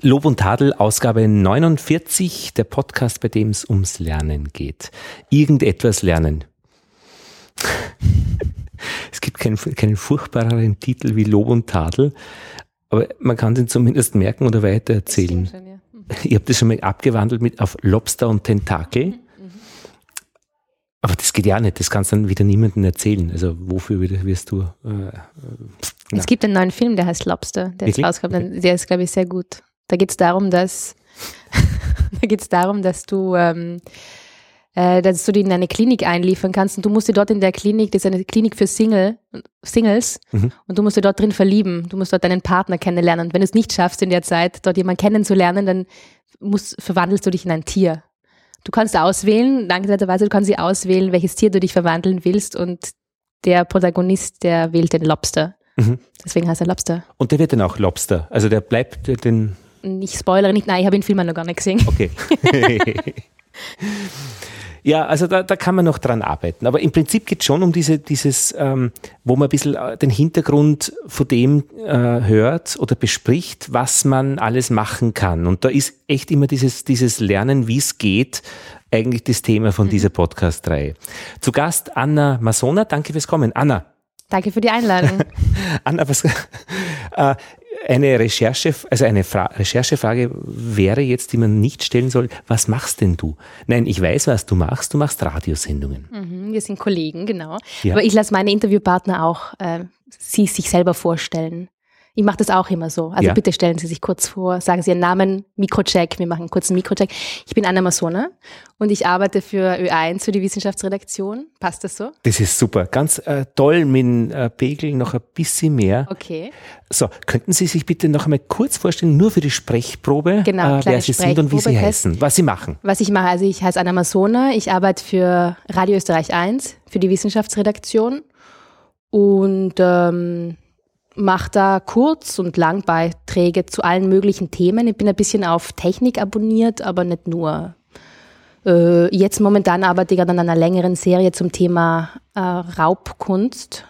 Lob und Tadel, Ausgabe 49, der Podcast, bei dem es ums Lernen geht. Irgendetwas lernen. es gibt keinen, keinen furchtbareren Titel wie Lob und Tadel, aber man kann den zumindest merken oder weitererzählen. Schon, ja. mhm. Ich habe das schon mal abgewandelt mit auf Lobster und Tentakel. Mhm. Aber das geht ja nicht, das kannst du dann wieder niemandem erzählen. Also wofür wirst du... Äh, äh, es gibt einen neuen Film, der heißt Lobster, der ist rausgekommen. Der ist, glaube ich, sehr gut. Da geht es darum, dass da geht's darum, dass du ähm, äh, dass du die in eine Klinik einliefern kannst und du musst dir dort in der Klinik, das ist eine Klinik für Single, Singles mhm. und du musst dir dort drin verlieben, du musst dort deinen Partner kennenlernen und wenn du es nicht schaffst in der Zeit, dort jemanden kennenzulernen, dann musst, verwandelst du dich in ein Tier. Du kannst auswählen, dankenswerterweise, du kannst sie auswählen, welches Tier du dich verwandeln willst und der Protagonist, der wählt den Lobster. Mhm. Deswegen heißt er Lobster. Und der wird dann auch Lobster. Also der bleibt den nicht spoilere nicht, nein, ich habe den Film noch gar nicht gesehen. Okay. ja, also da, da kann man noch dran arbeiten. Aber im Prinzip geht es schon um diese, dieses, ähm, wo man ein bisschen äh, den Hintergrund von dem äh, hört oder bespricht, was man alles machen kann. Und da ist echt immer dieses, dieses Lernen, wie es geht, eigentlich das Thema von mhm. dieser Podcast-Reihe. Zu Gast Anna Masona, danke fürs Kommen. Anna. Danke für die Einladung. Anna, was, äh, eine Recherche, also eine Fra Recherchefrage wäre jetzt, die man nicht stellen soll, was machst denn du? Nein, ich weiß, was du machst. Du machst Radiosendungen. Mhm, wir sind Kollegen, genau. Ja. Aber ich lasse meine Interviewpartner auch äh, sie sich selber vorstellen. Ich mache das auch immer so. Also ja. bitte stellen Sie sich kurz vor, sagen Sie Ihren Namen, Mikrocheck, wir machen einen kurzen Mikrocheck. Ich bin Anna Masona und ich arbeite für Ö1, für die Wissenschaftsredaktion. Passt das so? Das ist super. Ganz äh, toll mit äh, Pegel noch ein bisschen mehr. Okay. So, könnten Sie sich bitte noch einmal kurz vorstellen, nur für die Sprechprobe, genau, äh, wer Sie sind und wie Sie heißen, was Sie machen? Was ich mache, also ich heiße Anna Masona, ich arbeite für Radio Österreich 1, für die Wissenschaftsredaktion und ähm, mache da Kurz- und Langbeiträge zu allen möglichen Themen. Ich bin ein bisschen auf Technik abonniert, aber nicht nur. Äh, jetzt momentan arbeite ich an einer längeren Serie zum Thema äh, Raubkunst,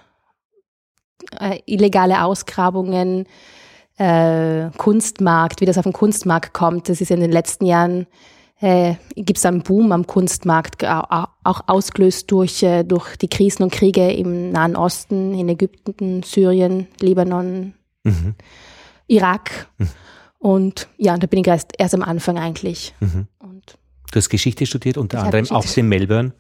äh, illegale Ausgrabungen, äh, Kunstmarkt, wie das auf den Kunstmarkt kommt. Das ist in den letzten Jahren äh, gibt es einen Boom am Kunstmarkt, auch ausgelöst durch, äh, durch die Krisen und Kriege im Nahen Osten, in Ägypten, Syrien, Libanon, mhm. Irak. Mhm. Und ja, da bin ich erst, erst am Anfang eigentlich. Mhm. Und du hast Geschichte studiert, unter anderem auch in Melbourne.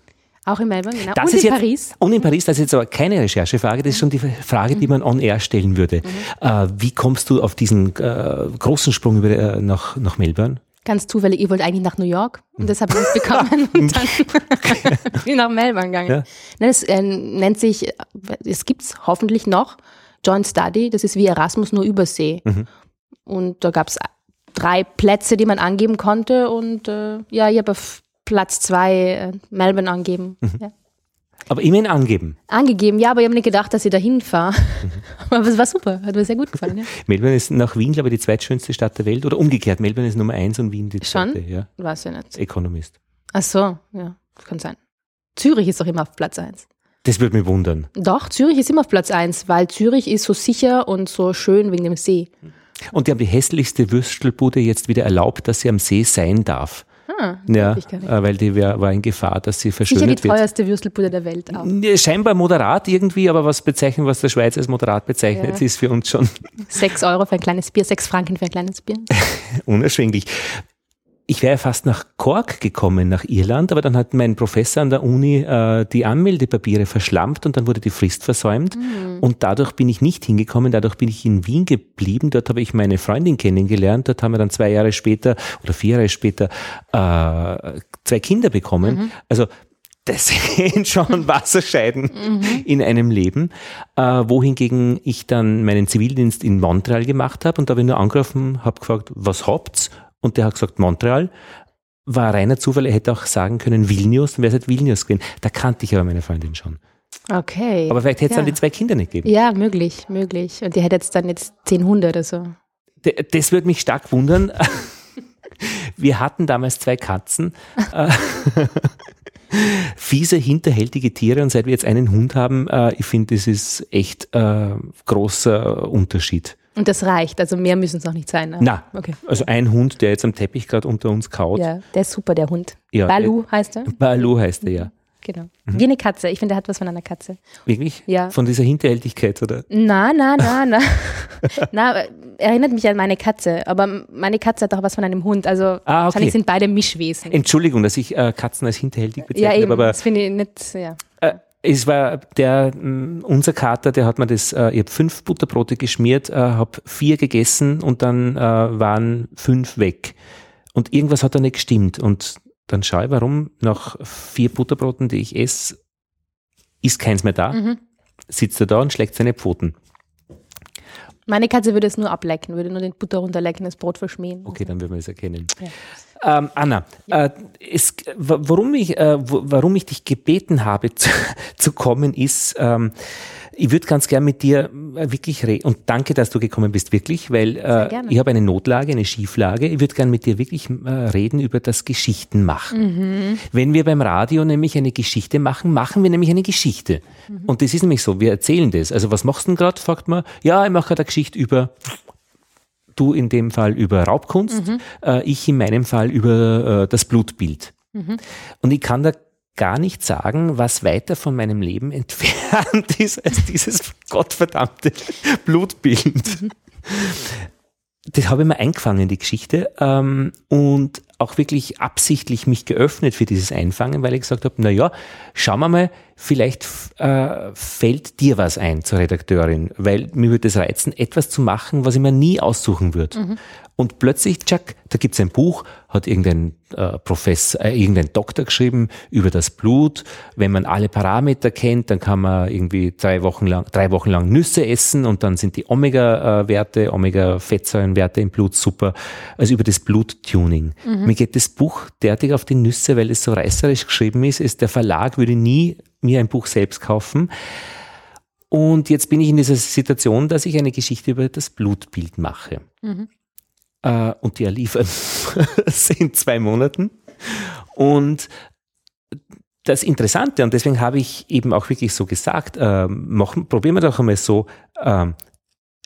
Auch in Melbourne, genau. Das und in jetzt, Paris. Und in Paris, das ist jetzt aber keine Recherchefrage, das ist schon die Frage, die man on air stellen würde. Mhm. Äh, wie kommst du auf diesen äh, großen Sprung über, äh, nach, nach Melbourne? Ganz zufällig, ich wollte eigentlich nach New York und das habe ich nicht bekommen und dann bin ich nach Melbourne gegangen. Ja. Das äh, nennt sich, es gibt es hoffentlich noch, Joint Study, das ist wie Erasmus nur Übersee. Mhm. Und da gab es drei Plätze, die man angeben konnte und äh, ja, ich habe auf Platz zwei äh, Melbourne angeben. Mhm. Ja. Aber immerhin angeben. Angegeben, ja, aber ich habe nicht gedacht, dass ich da hinfahre. Mhm. aber es war super, hat mir sehr gut gefallen. Ja. Melbourne ist nach Wien, glaube ich, die zweitschönste Stadt der Welt. Oder umgekehrt, Melbourne ist Nummer eins und Wien die zweite. Schon? Ja. Weiß ich nicht. Economist. Ach so, ja, kann sein. Zürich ist doch immer auf Platz eins. Das würde mich wundern. Doch, Zürich ist immer auf Platz eins, weil Zürich ist so sicher und so schön wegen dem See. Und die haben die hässlichste Würstelbude jetzt wieder erlaubt, dass sie am See sein darf. Ah, ja, äh, weil die wär, war in Gefahr, dass sie wird. Sicher die teuerste Würstelbude der Welt auch. Scheinbar moderat irgendwie, aber was bezeichnen, was der Schweiz als moderat bezeichnet, ja. ist für uns schon. Sechs Euro für ein kleines Bier, sechs Franken für ein kleines Bier. Unerschwinglich. Ich wäre fast nach Cork gekommen, nach Irland, aber dann hat mein Professor an der Uni äh, die Anmeldepapiere verschlampt und dann wurde die Frist versäumt. Mhm. Und dadurch bin ich nicht hingekommen, dadurch bin ich in Wien geblieben. Dort habe ich meine Freundin kennengelernt. Dort haben wir dann zwei Jahre später oder vier Jahre später äh, zwei Kinder bekommen. Mhm. Also das sind schon Wasserscheiden mhm. in einem Leben, äh, wohingegen ich dann meinen Zivildienst in Montreal gemacht habe und da habe ich nur angerufen, habe gefragt, was habt's? Und der hat gesagt Montreal. War reiner Zufall, er hätte auch sagen können Vilnius, dann wäre es halt Vilnius gewesen. Da kannte ich aber meine Freundin schon. Okay. Aber vielleicht hätte es ja. dann die zwei Kinder nicht gegeben. Ja, möglich, möglich. Und die hätte jetzt dann jetzt zehn Hunde oder so. Das würde mich stark wundern. Wir hatten damals zwei Katzen. Fiese, hinterhältige Tiere und seit wir jetzt einen Hund haben, äh, ich finde, das ist echt äh, großer Unterschied. Und das reicht, also mehr müssen es auch nicht sein. Na, okay. also ein Hund, der jetzt am Teppich gerade unter uns kaut. Ja, der ist super, der Hund. Ja, Balu heißt er. Balu heißt er, ja. Genau. Mhm. Wie eine Katze. Ich finde, der hat was von einer Katze. Wirklich? Ja. Von dieser Hinterhältigkeit, oder? Na, na, na, na. na, erinnert mich an meine Katze. Aber meine Katze hat auch was von einem Hund. Also ah, okay. wahrscheinlich sind beide Mischwesen. Entschuldigung, dass ich äh, Katzen als hinterhältig bezeichne. Ja, eben. Aber, das finde ich nicht, ja. Äh, es war der, unser Kater, der hat mir das, äh, ich habe fünf Butterbrote geschmiert, äh, habe vier gegessen und dann äh, waren fünf weg. Und irgendwas hat da nicht gestimmt. Und dann schaue ich, warum nach vier Butterbroten, die ich esse, ist keins mehr da. Mhm. Sitzt er da und schlägt seine Pfoten. Meine Katze würde es nur ablecken, würde nur den Butter runterlecken, das Brot verschmähen. Okay, dann würden wir es erkennen. Ja. Ähm, Anna, ja. äh, es, warum, ich, äh, warum ich dich gebeten habe zu, zu kommen, ist, ähm, ich würde ganz gern mit dir äh, wirklich reden und danke, dass du gekommen bist, wirklich, weil äh, ich habe eine Notlage, eine Schieflage. Ich würde gern mit dir wirklich äh, reden über das Geschichtenmachen. Mhm. Wenn wir beim Radio nämlich eine Geschichte machen, machen wir nämlich eine Geschichte. Mhm. Und das ist nämlich so, wir erzählen das. Also was machst du denn gerade, fragt man. Ja, ich mache gerade eine Geschichte über du in dem Fall über Raubkunst, mhm. äh, ich in meinem Fall über äh, das Blutbild. Mhm. Und ich kann da gar nicht sagen, was weiter von meinem Leben entfernt ist als dieses gottverdammte Blutbild. Mhm. Das habe ich mir eingefangen, die Geschichte, ähm, und auch wirklich absichtlich mich geöffnet für dieses Einfangen, weil ich gesagt habe, na ja, schauen wir mal, vielleicht äh, fällt dir was ein zur Redakteurin, weil mir würde es reizen, etwas zu machen, was ich mir nie aussuchen würde. Mhm. Und plötzlich, Jack, da gibt's ein Buch, hat irgendein äh, Professor, äh, irgendein Doktor geschrieben über das Blut. Wenn man alle Parameter kennt, dann kann man irgendwie drei Wochen lang, drei Wochen lang Nüsse essen und dann sind die Omega-Werte, Omega-Fettsäurenwerte im Blut super. Also über das Bluttuning. Mhm. Mir geht das Buch derartig auf die Nüsse, weil es so reißerisch geschrieben ist. ist der Verlag würde nie mir ein Buch selbst kaufen. Und jetzt bin ich in dieser Situation, dass ich eine Geschichte über das Blutbild mache. Mhm äh, und die er liefern in zwei Monaten. Und das Interessante, und deswegen habe ich eben auch wirklich so gesagt, äh, machen, probieren wir doch einmal so, äh,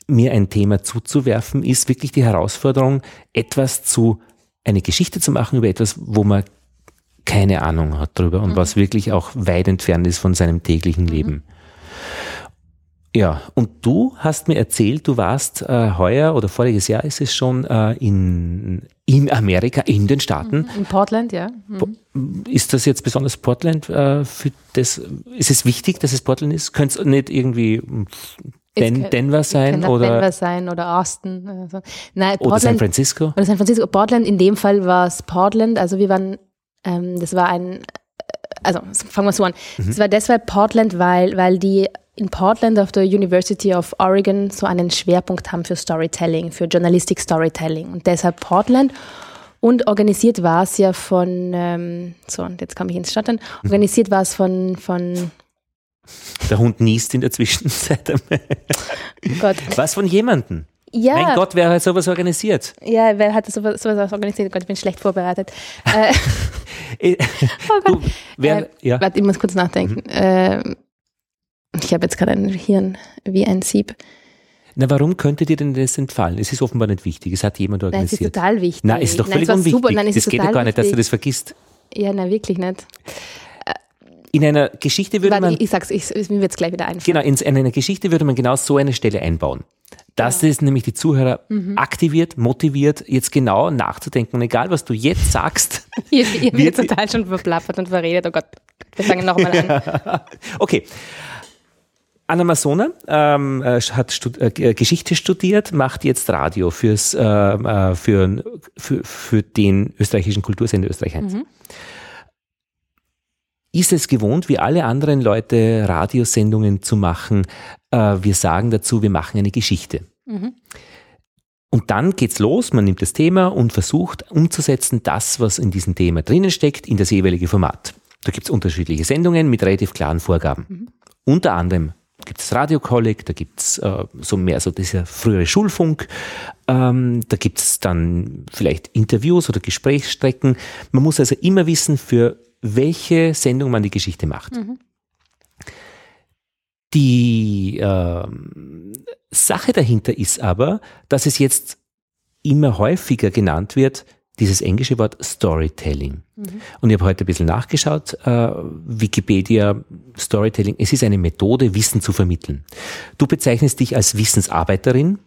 mir ein Thema zuzuwerfen, ist wirklich die Herausforderung, etwas zu, eine Geschichte zu machen über etwas, wo man keine Ahnung hat drüber und mhm. was wirklich auch weit entfernt ist von seinem täglichen Leben. Mhm. Ja, und du hast mir erzählt, du warst äh, heuer oder voriges Jahr ist es schon äh, in, in Amerika, in den Staaten. Mhm, in Portland, ja. Mhm. Ist das jetzt besonders Portland äh, für das? Ist es wichtig, dass es Portland ist? Könnte es nicht irgendwie Den, Denver sein oder Denver sein oder Austin also. Nein, Portland, oder San Francisco? Oder San Francisco. Portland in dem Fall war es Portland. Also wir waren, ähm, das war ein also fangen wir so an. Es mhm. war deshalb Portland, weil, weil die in Portland auf der University of Oregon so einen Schwerpunkt haben für Storytelling, für Journalistic Storytelling. Und deshalb Portland. Und organisiert war es ja von, ähm, so, und jetzt komme ich ins Stottern, organisiert war es von, von der Hund niest in der Zwischenzeit. oh Gott. Was von jemandem? Ja. Mein Gott, wer hat sowas organisiert? Ja, wer hat sowas, sowas organisiert? Gott, ich bin schlecht vorbereitet. Äh, oh Gott. Du, wer, äh, ja. Warte, ich muss kurz nachdenken. Mhm. Äh, ich habe jetzt gerade ein Hirn wie ein Sieb. Na, warum könnte dir denn das entfallen? Es ist offenbar nicht wichtig. Es hat jemand organisiert. Nein, es ist total wichtig. Nein, es ist doch völlig nein, unwichtig. Super. Nein, es das geht doch gar nicht, dass du das vergisst. Ja, nein, wirklich nicht. In einer Geschichte würde Warte, man. Ich, sag's, ich, mir wird es gleich wieder einfallen. Genau, in, in einer Geschichte würde man genau so eine Stelle einbauen. Dass ja. das nämlich die Zuhörer mhm. aktiviert, motiviert, jetzt genau nachzudenken. Und egal, was du jetzt sagst. ihr, ihr wird total schon verplappert und verredet. Oh Gott, wir fangen nochmal an. okay. Anna Masona ähm, äh, hat stud äh, Geschichte studiert, macht jetzt Radio fürs, äh, äh, für, für, für den österreichischen Kultursender Österreich 1. Mhm. Ist es gewohnt, wie alle anderen Leute Radiosendungen zu machen? Äh, wir sagen dazu, wir machen eine Geschichte. Mhm. Und dann geht's los, man nimmt das Thema und versucht umzusetzen, das, was in diesem Thema drinnen steckt, in das jeweilige Format. Da gibt's unterschiedliche Sendungen mit relativ klaren Vorgaben. Mhm. Unter anderem gibt es Radiokolleg, da gibt es äh, so mehr so dieser frühere Schulfunk, ähm, da gibt es dann vielleicht Interviews oder Gesprächsstrecken. Man muss also immer wissen, für welche Sendung man die Geschichte macht. Mhm. Die äh, Sache dahinter ist aber, dass es jetzt immer häufiger genannt wird, dieses englische Wort Storytelling. Mhm. Und ich habe heute ein bisschen nachgeschaut, äh, Wikipedia, Storytelling, es ist eine Methode, Wissen zu vermitteln. Du bezeichnest dich als Wissensarbeiterin,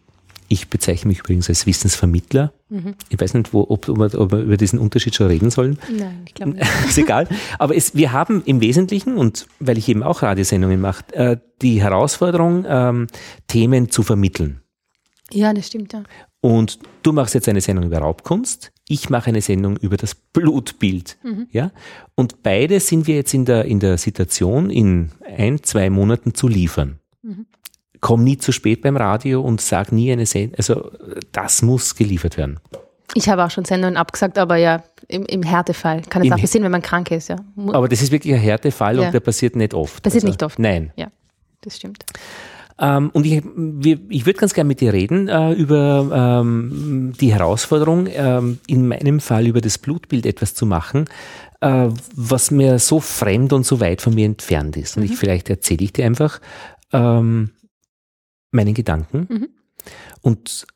ich bezeichne mich übrigens als Wissensvermittler. Mhm. Ich weiß nicht, wo, ob, ob, wir, ob, wir, über diesen Unterschied schon reden sollen. Nein, ich glaube nicht. ist egal. Aber es, wir haben im Wesentlichen, und weil ich eben auch Radiosendungen mache, äh, die Herausforderung, ähm, Themen zu vermitteln. Ja, das stimmt, ja. Und du machst jetzt eine Sendung über Raubkunst, ich mache eine Sendung über das Blutbild. Mhm. Ja? Und beide sind wir jetzt in der, in der Situation, in ein, zwei Monaten zu liefern. Mhm komm nie zu spät beim Radio und sag nie eine Sendung. Also das muss geliefert werden. Ich habe auch schon Sendungen abgesagt, aber ja, im, im Härtefall kann es auch passieren, wenn man krank ist. Ja. Aber das ist wirklich ein Härtefall ja. und der passiert nicht oft. Passiert also, nicht oft. Nein. Ja, das stimmt. Ähm, und ich, ich würde ganz gerne mit dir reden äh, über ähm, die Herausforderung, ähm, in meinem Fall über das Blutbild etwas zu machen, äh, was mir so fremd und so weit von mir entfernt ist. Und mhm. ich vielleicht erzähle ich dir einfach, ähm, meinen Gedanken mhm. und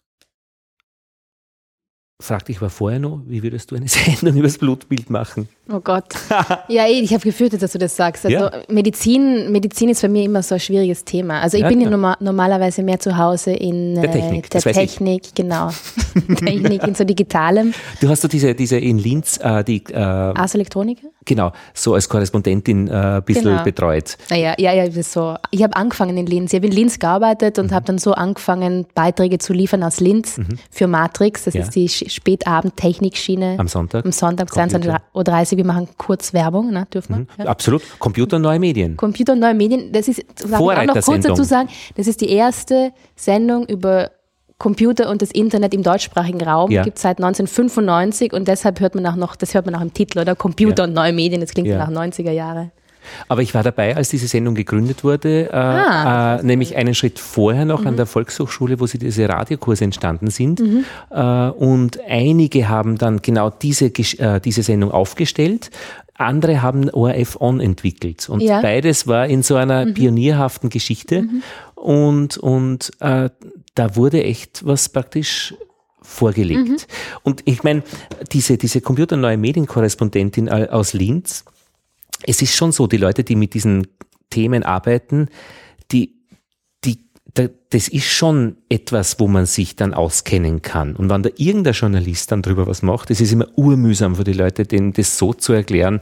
fragte ich aber vorher noch, wie würdest du eine Sendung über das Blutbild machen? Oh Gott. ja, eh, ich habe gefürchtet, dass du das sagst. Also ja. Medizin, Medizin ist für mich immer so ein schwieriges Thema. Also ich ja, bin ja norma normalerweise mehr zu Hause in der Technik, äh, der Technik genau. Technik, in so Digitalem. Du hast so diese, diese in Linz, äh, die äh, Ars Electronica? Genau, so als Korrespondentin äh, ein bisschen genau. betreut. Naja, ja, ja, ja so. Ich habe angefangen in Linz. Ich habe in Linz gearbeitet und mhm. habe dann so angefangen, Beiträge zu liefern aus Linz mhm. für Matrix. Das ist die Spätabend-Technikschiene. Am Sonntag? Am Sonntag, 22.30 Uhr wir machen kurz Werbung, ne? dürfen wir? Mhm. Ja. Absolut. Computer und neue Medien. Computer und neue Medien, das ist, auch noch kurz dazu sagen, das ist die erste Sendung über Computer und das Internet im deutschsprachigen Raum. Ja. Gibt es seit 1995 und deshalb hört man auch noch, das hört man auch im Titel, oder? Computer ja. und neue Medien, das klingt ja. nach 90er Jahre. Aber ich war dabei, als diese Sendung gegründet wurde, äh, ah, äh, nämlich einen Schritt vorher noch mhm. an der Volkshochschule, wo sie diese Radiokurse entstanden sind. Mhm. Äh, und einige haben dann genau diese, äh, diese Sendung aufgestellt. Andere haben ORF On entwickelt. Und ja. beides war in so einer mhm. pionierhaften Geschichte. Mhm. Und, und äh, da wurde echt was praktisch vorgelegt. Mhm. Und ich meine, diese, diese Computer-Neue Medienkorrespondentin äh, aus Linz, es ist schon so, die Leute, die mit diesen Themen arbeiten, die, die, das ist schon etwas, wo man sich dann auskennen kann. Und wenn da irgendein Journalist dann drüber was macht, das ist immer urmühsam für die Leute, denen das so zu erklären,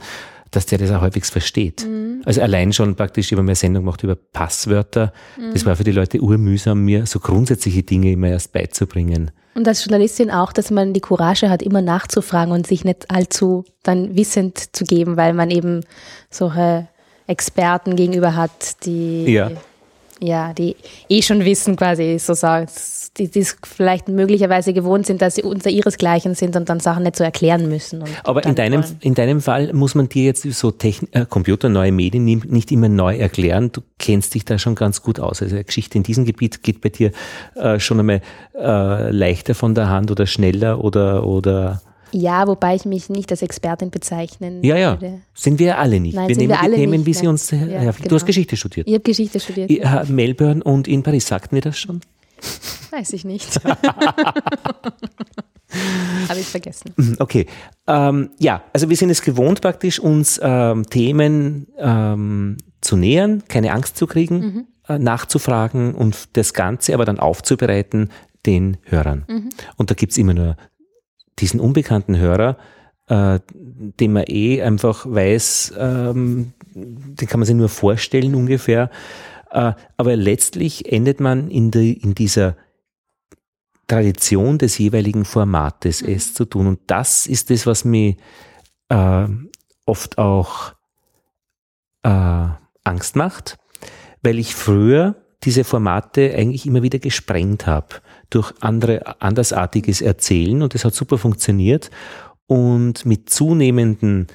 dass der das auch halbwegs versteht. Mhm. Also allein schon praktisch, über meine Sendung gemacht über Passwörter. Mhm. Das war für die Leute urmühsam, mir so grundsätzliche Dinge immer erst beizubringen. Und als Journalistin auch, dass man die Courage hat, immer nachzufragen und sich nicht allzu dann wissend zu geben, weil man eben solche Experten gegenüber hat, die ja ja, die eh schon wissen quasi, so die, die vielleicht möglicherweise gewohnt sind, dass sie unter ihresgleichen sind und dann Sachen nicht so erklären müssen. Aber in deinem, in deinem Fall muss man dir jetzt so Techn äh, Computer, neue Medien nicht immer neu erklären. Du kennst dich da schon ganz gut aus. Also Geschichte in diesem Gebiet geht bei dir äh, schon einmal äh, leichter von der Hand oder schneller oder, oder ja, wobei ich mich nicht als Expertin bezeichnen Ja, ja. Würde. Sind wir alle nicht. Nein, wir nehmen wir die Themen, nicht, wie sie uns. Ja, ja, du hast Geschichte studiert. Ich habe Geschichte studiert. Ich, ja. Melbourne und in Paris, sagten wir das schon? Weiß ich nicht. habe ich vergessen. Mhm, okay. Ähm, ja, also wir sind es gewohnt, praktisch uns ähm, Themen ähm, zu nähern, keine Angst zu kriegen, mhm. äh, nachzufragen und das Ganze aber dann aufzubereiten den Hörern. Mhm. Und da gibt es immer nur diesen unbekannten Hörer, äh, den man eh einfach weiß, ähm, den kann man sich nur vorstellen ungefähr. Äh, aber letztlich endet man in, die, in dieser Tradition des jeweiligen Formates, mhm. es zu tun. Und das ist das, was mich äh, oft auch äh, Angst macht, weil ich früher diese Formate eigentlich immer wieder gesprengt habe durch andere, andersartiges Erzählen und das hat super funktioniert. Und mit zunehmendem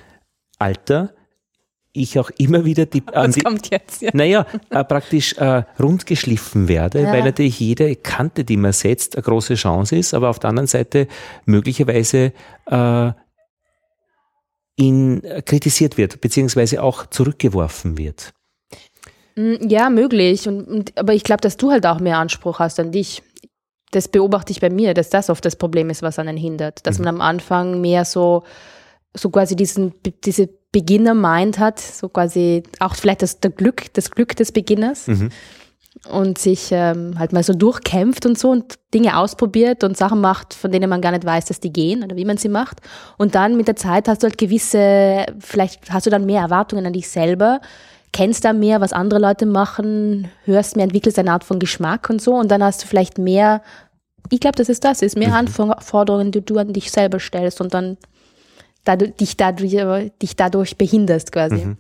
Alter ich auch immer wieder die, Was die, kommt jetzt? Ja. Naja, äh, praktisch äh, rundgeschliffen werde, ja. weil natürlich jede Kante, die man setzt, eine große Chance ist, aber auf der anderen Seite möglicherweise äh, in, kritisiert wird, beziehungsweise auch zurückgeworfen wird. Mm, ja, möglich. Und, und, aber ich glaube, dass du halt auch mehr Anspruch hast an dich. Das beobachte ich bei mir, dass das oft das Problem ist, was einen hindert. Dass mhm. man am Anfang mehr so, so quasi diesen, diese Beginner-Mind hat, so quasi auch vielleicht das, der Glück, das Glück des Beginners. Mhm und sich ähm, halt mal so durchkämpft und so und Dinge ausprobiert und Sachen macht, von denen man gar nicht weiß, dass die gehen oder wie man sie macht. Und dann mit der Zeit hast du halt gewisse, vielleicht hast du dann mehr Erwartungen an dich selber, kennst da mehr, was andere Leute machen, hörst mehr, entwickelst eine Art von Geschmack und so und dann hast du vielleicht mehr, ich glaube, dass es das ist, mehr mhm. Anforderungen, die du an dich selber stellst und dann dadurch, dich, dadurch, dich dadurch behinderst quasi. Mhm.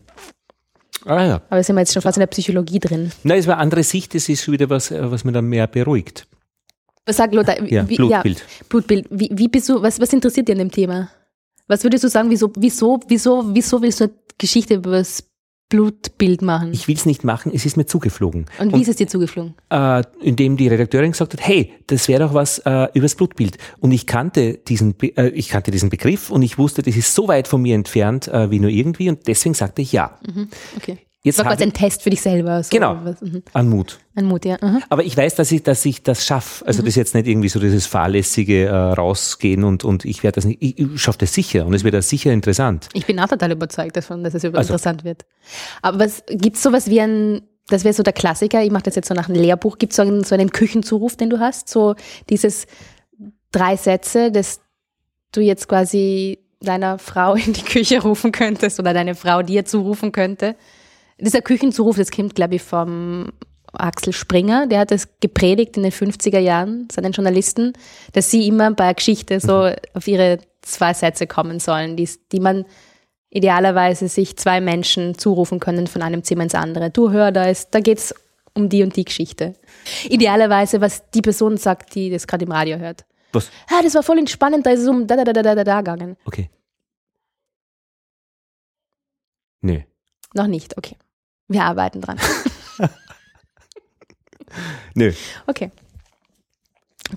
Ah, ja. Aber sind wir jetzt schon fast in der Psychologie drin. Nein, es war eine andere Sicht, das ist schon wieder was, was mir dann mehr beruhigt. Was sagt Lothar? Ja, wie, Blutbild. Ja, Blutbild. Wie, wie bist du, was, was interessiert dich an dem Thema? Was würdest du sagen, wieso, wieso, wieso, wieso willst du eine Geschichte über das Blutbild machen? Ich will es nicht machen, es ist mir zugeflogen. Und wie Und, ist es dir zugeflogen? Äh, indem die Redakteurin gesagt hat, hey, das wäre doch was äh, übers Blutbild. Und ich kannte diesen, äh, ich kannte diesen Begriff und ich wusste, das ist so weit von mir entfernt äh, wie nur irgendwie und deswegen sagte ich ja. Mhm, okay. Jetzt war quasi ein Test für dich selber. So genau, mhm. an Mut. An Mut, ja. Mhm. Aber ich weiß, dass ich, dass ich das schaffe. Also mhm. das ist jetzt nicht irgendwie so dieses fahrlässige äh, rausgehen und, und ich werde das nicht, ich, ich schaffe das sicher und es wird das sicher interessant. Ich bin auch total überzeugt davon, dass es also, interessant wird. Aber was gibt es sowas wie ein, das wäre so der Klassiker, ich mache das jetzt so nach einem Lehrbuch, gibt es so einen, so einen Küchenzuruf, den du hast? So dieses drei Sätze, dass du jetzt quasi deiner Frau in die Küche rufen könntest oder deine Frau dir zurufen könnte? Dieser Küchenzuruf, das kommt, glaube ich, vom Axel Springer, der hat das gepredigt in den 50er Jahren, seinen Journalisten, dass sie immer bei Geschichte so auf ihre zwei Sätze kommen sollen, die, die man idealerweise sich zwei Menschen zurufen können von einem Zimmer ins andere. Du hör, da ist, da geht's um die und die Geschichte. Idealerweise, was die Person sagt, die das gerade im Radio hört. Was? Ja, das war voll entspannend, da ist es um da, da, da, da, da, da gegangen. Okay. Nee. Noch nicht, okay. Wir arbeiten dran. Nö. Okay.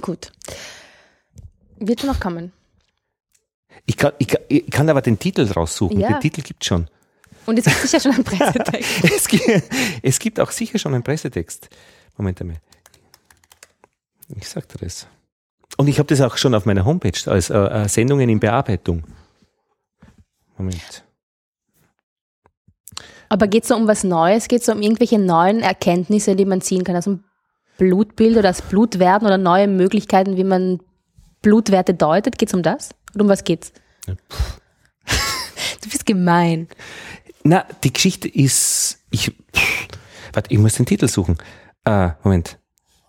Gut. Wird schon noch kommen. Ich kann, ich, kann, ich kann aber den Titel raussuchen. Ja. Den Titel gibt es schon. Und es gibt sicher schon einen Pressetext. es, gibt, es gibt auch sicher schon einen Pressetext. Moment einmal. Ich sagte das. Und ich habe das auch schon auf meiner Homepage als äh, äh Sendungen in Bearbeitung. Moment. Aber geht es so um was Neues? Geht es um irgendwelche neuen Erkenntnisse, die man ziehen kann aus dem Blutbild oder aus Blutwerten oder neue Möglichkeiten, wie man Blutwerte deutet? Geht es um das? Oder um was geht's? Ja, du bist gemein. Na, die Geschichte ist. Ich, warte, ich muss den Titel suchen. Ah, Moment.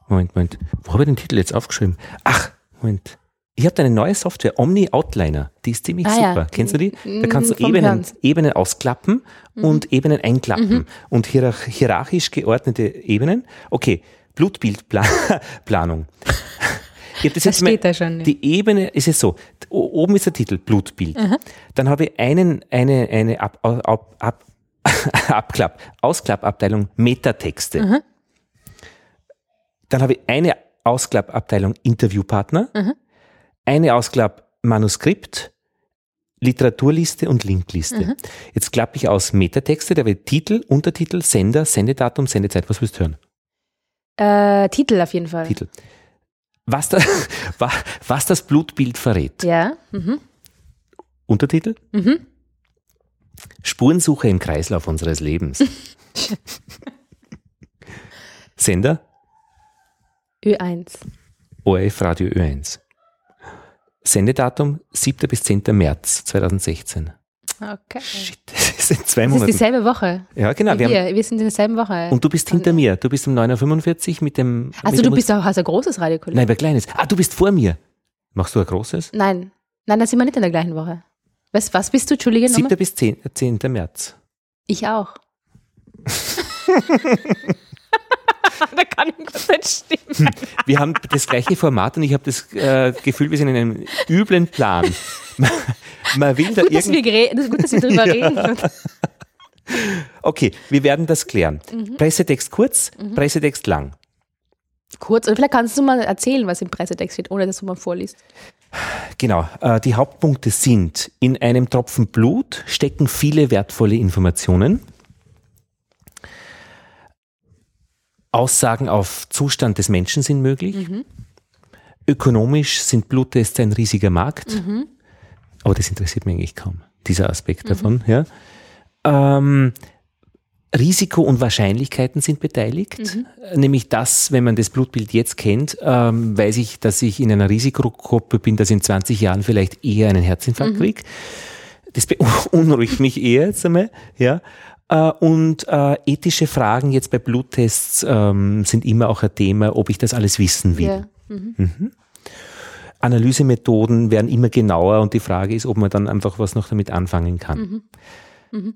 Moment, Moment. Wo habe ich den Titel jetzt aufgeschrieben? Ach, Moment. Ich habe eine neue Software, Omni Outliner, die ist ziemlich ah, super. Ja. Kennst du die? Da kannst du Ebenen, Ebenen ausklappen mhm. und Ebenen einklappen mhm. und hierarchisch geordnete Ebenen. Okay, Blutbildplanung. Ich das, das steht da schon. Ja. Die Ebene ist es so, oben ist der Titel Blutbild. Mhm. Dann habe ich einen, eine, eine Ab, Ab, Ab, Abklapp, Ausklappabteilung Metatexte. Mhm. Dann habe ich eine Ausklappabteilung Interviewpartner. Mhm eine Ausklapp Manuskript, Literaturliste und Linkliste. Mhm. Jetzt klappe ich aus Metatexte, da wird Titel, Untertitel, Sender, Sendedatum, Sendezeit. Was willst du hören? Äh, Titel auf jeden Fall. Titel. Was, da, was das Blutbild verrät. Ja. Mhm. Untertitel? Mhm. Spurensuche im Kreislauf unseres Lebens. Sender? Ö1. ORF Radio Ö1. Sendedatum 7. bis 10. März 2016. Okay. Shit, das ist zwei Monate. Das ist dieselbe Woche. Ja, genau. Wir, wir, wir, sind in derselben Woche. Und du bist hinter mir. Du bist um 9.45 Uhr mit dem. Also mit du bist auch, hast ein großes Radiokolleg. Nein, ein kleines. Ah, du bist vor mir. Machst du ein großes? Nein. Nein, da sind wir nicht in der gleichen Woche. Was, was bist du, Entschuldige 7. Nochmal? bis 10. 10. März. Ich auch. da kann irgendwas nicht stimmen. Wir haben das gleiche Format und ich habe das äh, Gefühl, wir sind in einem üblen Plan. Man, man will da gut, dass wir das ist gut, dass wir darüber reden. Okay, wir werden das klären. Mhm. Pressetext kurz, mhm. Pressetext lang. Kurz, oder vielleicht kannst du mal erzählen, was im Pressetext steht, ohne dass du mal vorliest. Genau, äh, die Hauptpunkte sind, in einem Tropfen Blut stecken viele wertvolle Informationen. Aussagen auf Zustand des Menschen sind möglich. Mhm. Ökonomisch sind Bluttests ein riesiger Markt. Mhm. Aber das interessiert mich eigentlich kaum, dieser Aspekt mhm. davon. Ja. Ähm, Risiko und Wahrscheinlichkeiten sind beteiligt, mhm. nämlich das, wenn man das Blutbild jetzt kennt, ähm, weiß ich, dass ich in einer Risikogruppe bin, dass ich in 20 Jahren vielleicht eher einen Herzinfarkt mhm. kriege. Das beunruhigt mich eher jetzt einmal, ja. Äh, und äh, ethische Fragen jetzt bei Bluttests ähm, sind immer auch ein Thema, ob ich das alles wissen will. Ja. Mhm. Mhm. Analysemethoden werden immer genauer und die Frage ist, ob man dann einfach was noch damit anfangen kann. Mhm. Mhm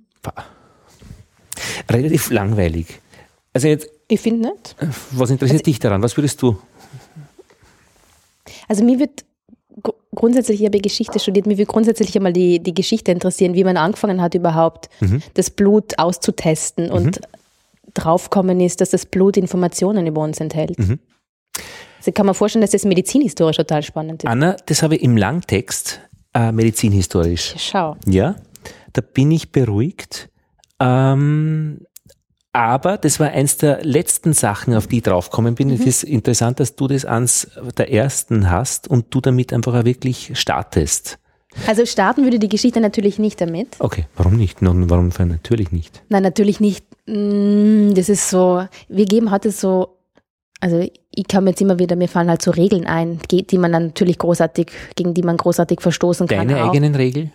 relativ langweilig. Also jetzt. Ich finde nicht. Was interessiert also, dich daran? Was würdest du? Also mir wird grundsätzlich, ich habe Geschichte studiert, mir würde grundsätzlich einmal die, die Geschichte interessieren, wie man angefangen hat überhaupt, mhm. das Blut auszutesten mhm. und draufkommen ist, dass das Blut Informationen über uns enthält. Mhm. Also kann man vorstellen, dass das medizinhistorisch total spannend ist. Anna, das habe ich im Langtext äh, medizinhistorisch. Schau. Ja, da bin ich beruhigt. Ähm, aber das war eins der letzten Sachen, auf die ich draufgekommen bin. Mhm. Es ist interessant, dass du das eins der ersten hast und du damit einfach auch wirklich startest. Also starten würde die Geschichte natürlich nicht damit. Okay, warum nicht? Nun, warum natürlich nicht? Nein, natürlich nicht. Mm, das ist so, wir geben heute so, also ich mir jetzt immer wieder, mir fallen halt so Regeln ein, die man dann natürlich großartig, gegen die man großartig verstoßen kann. Deine eigenen Regeln?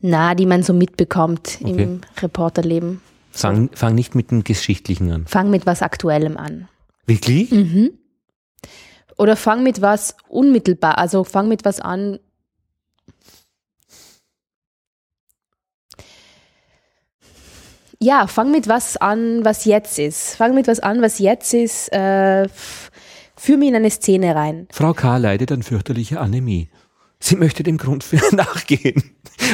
Na, die man so mitbekommt okay. im Reporterleben. Fang, fang nicht mit dem Geschichtlichen an. Fang mit was Aktuellem an. Wirklich? Mhm. Oder fang mit was unmittelbar, also fang mit was an. Ja, fang mit was an, was jetzt ist. Fang mit was an, was jetzt ist. Äh, führ mich in eine Szene rein. Frau K. leidet an fürchterlicher Anämie. Sie möchte dem Grund nachgehen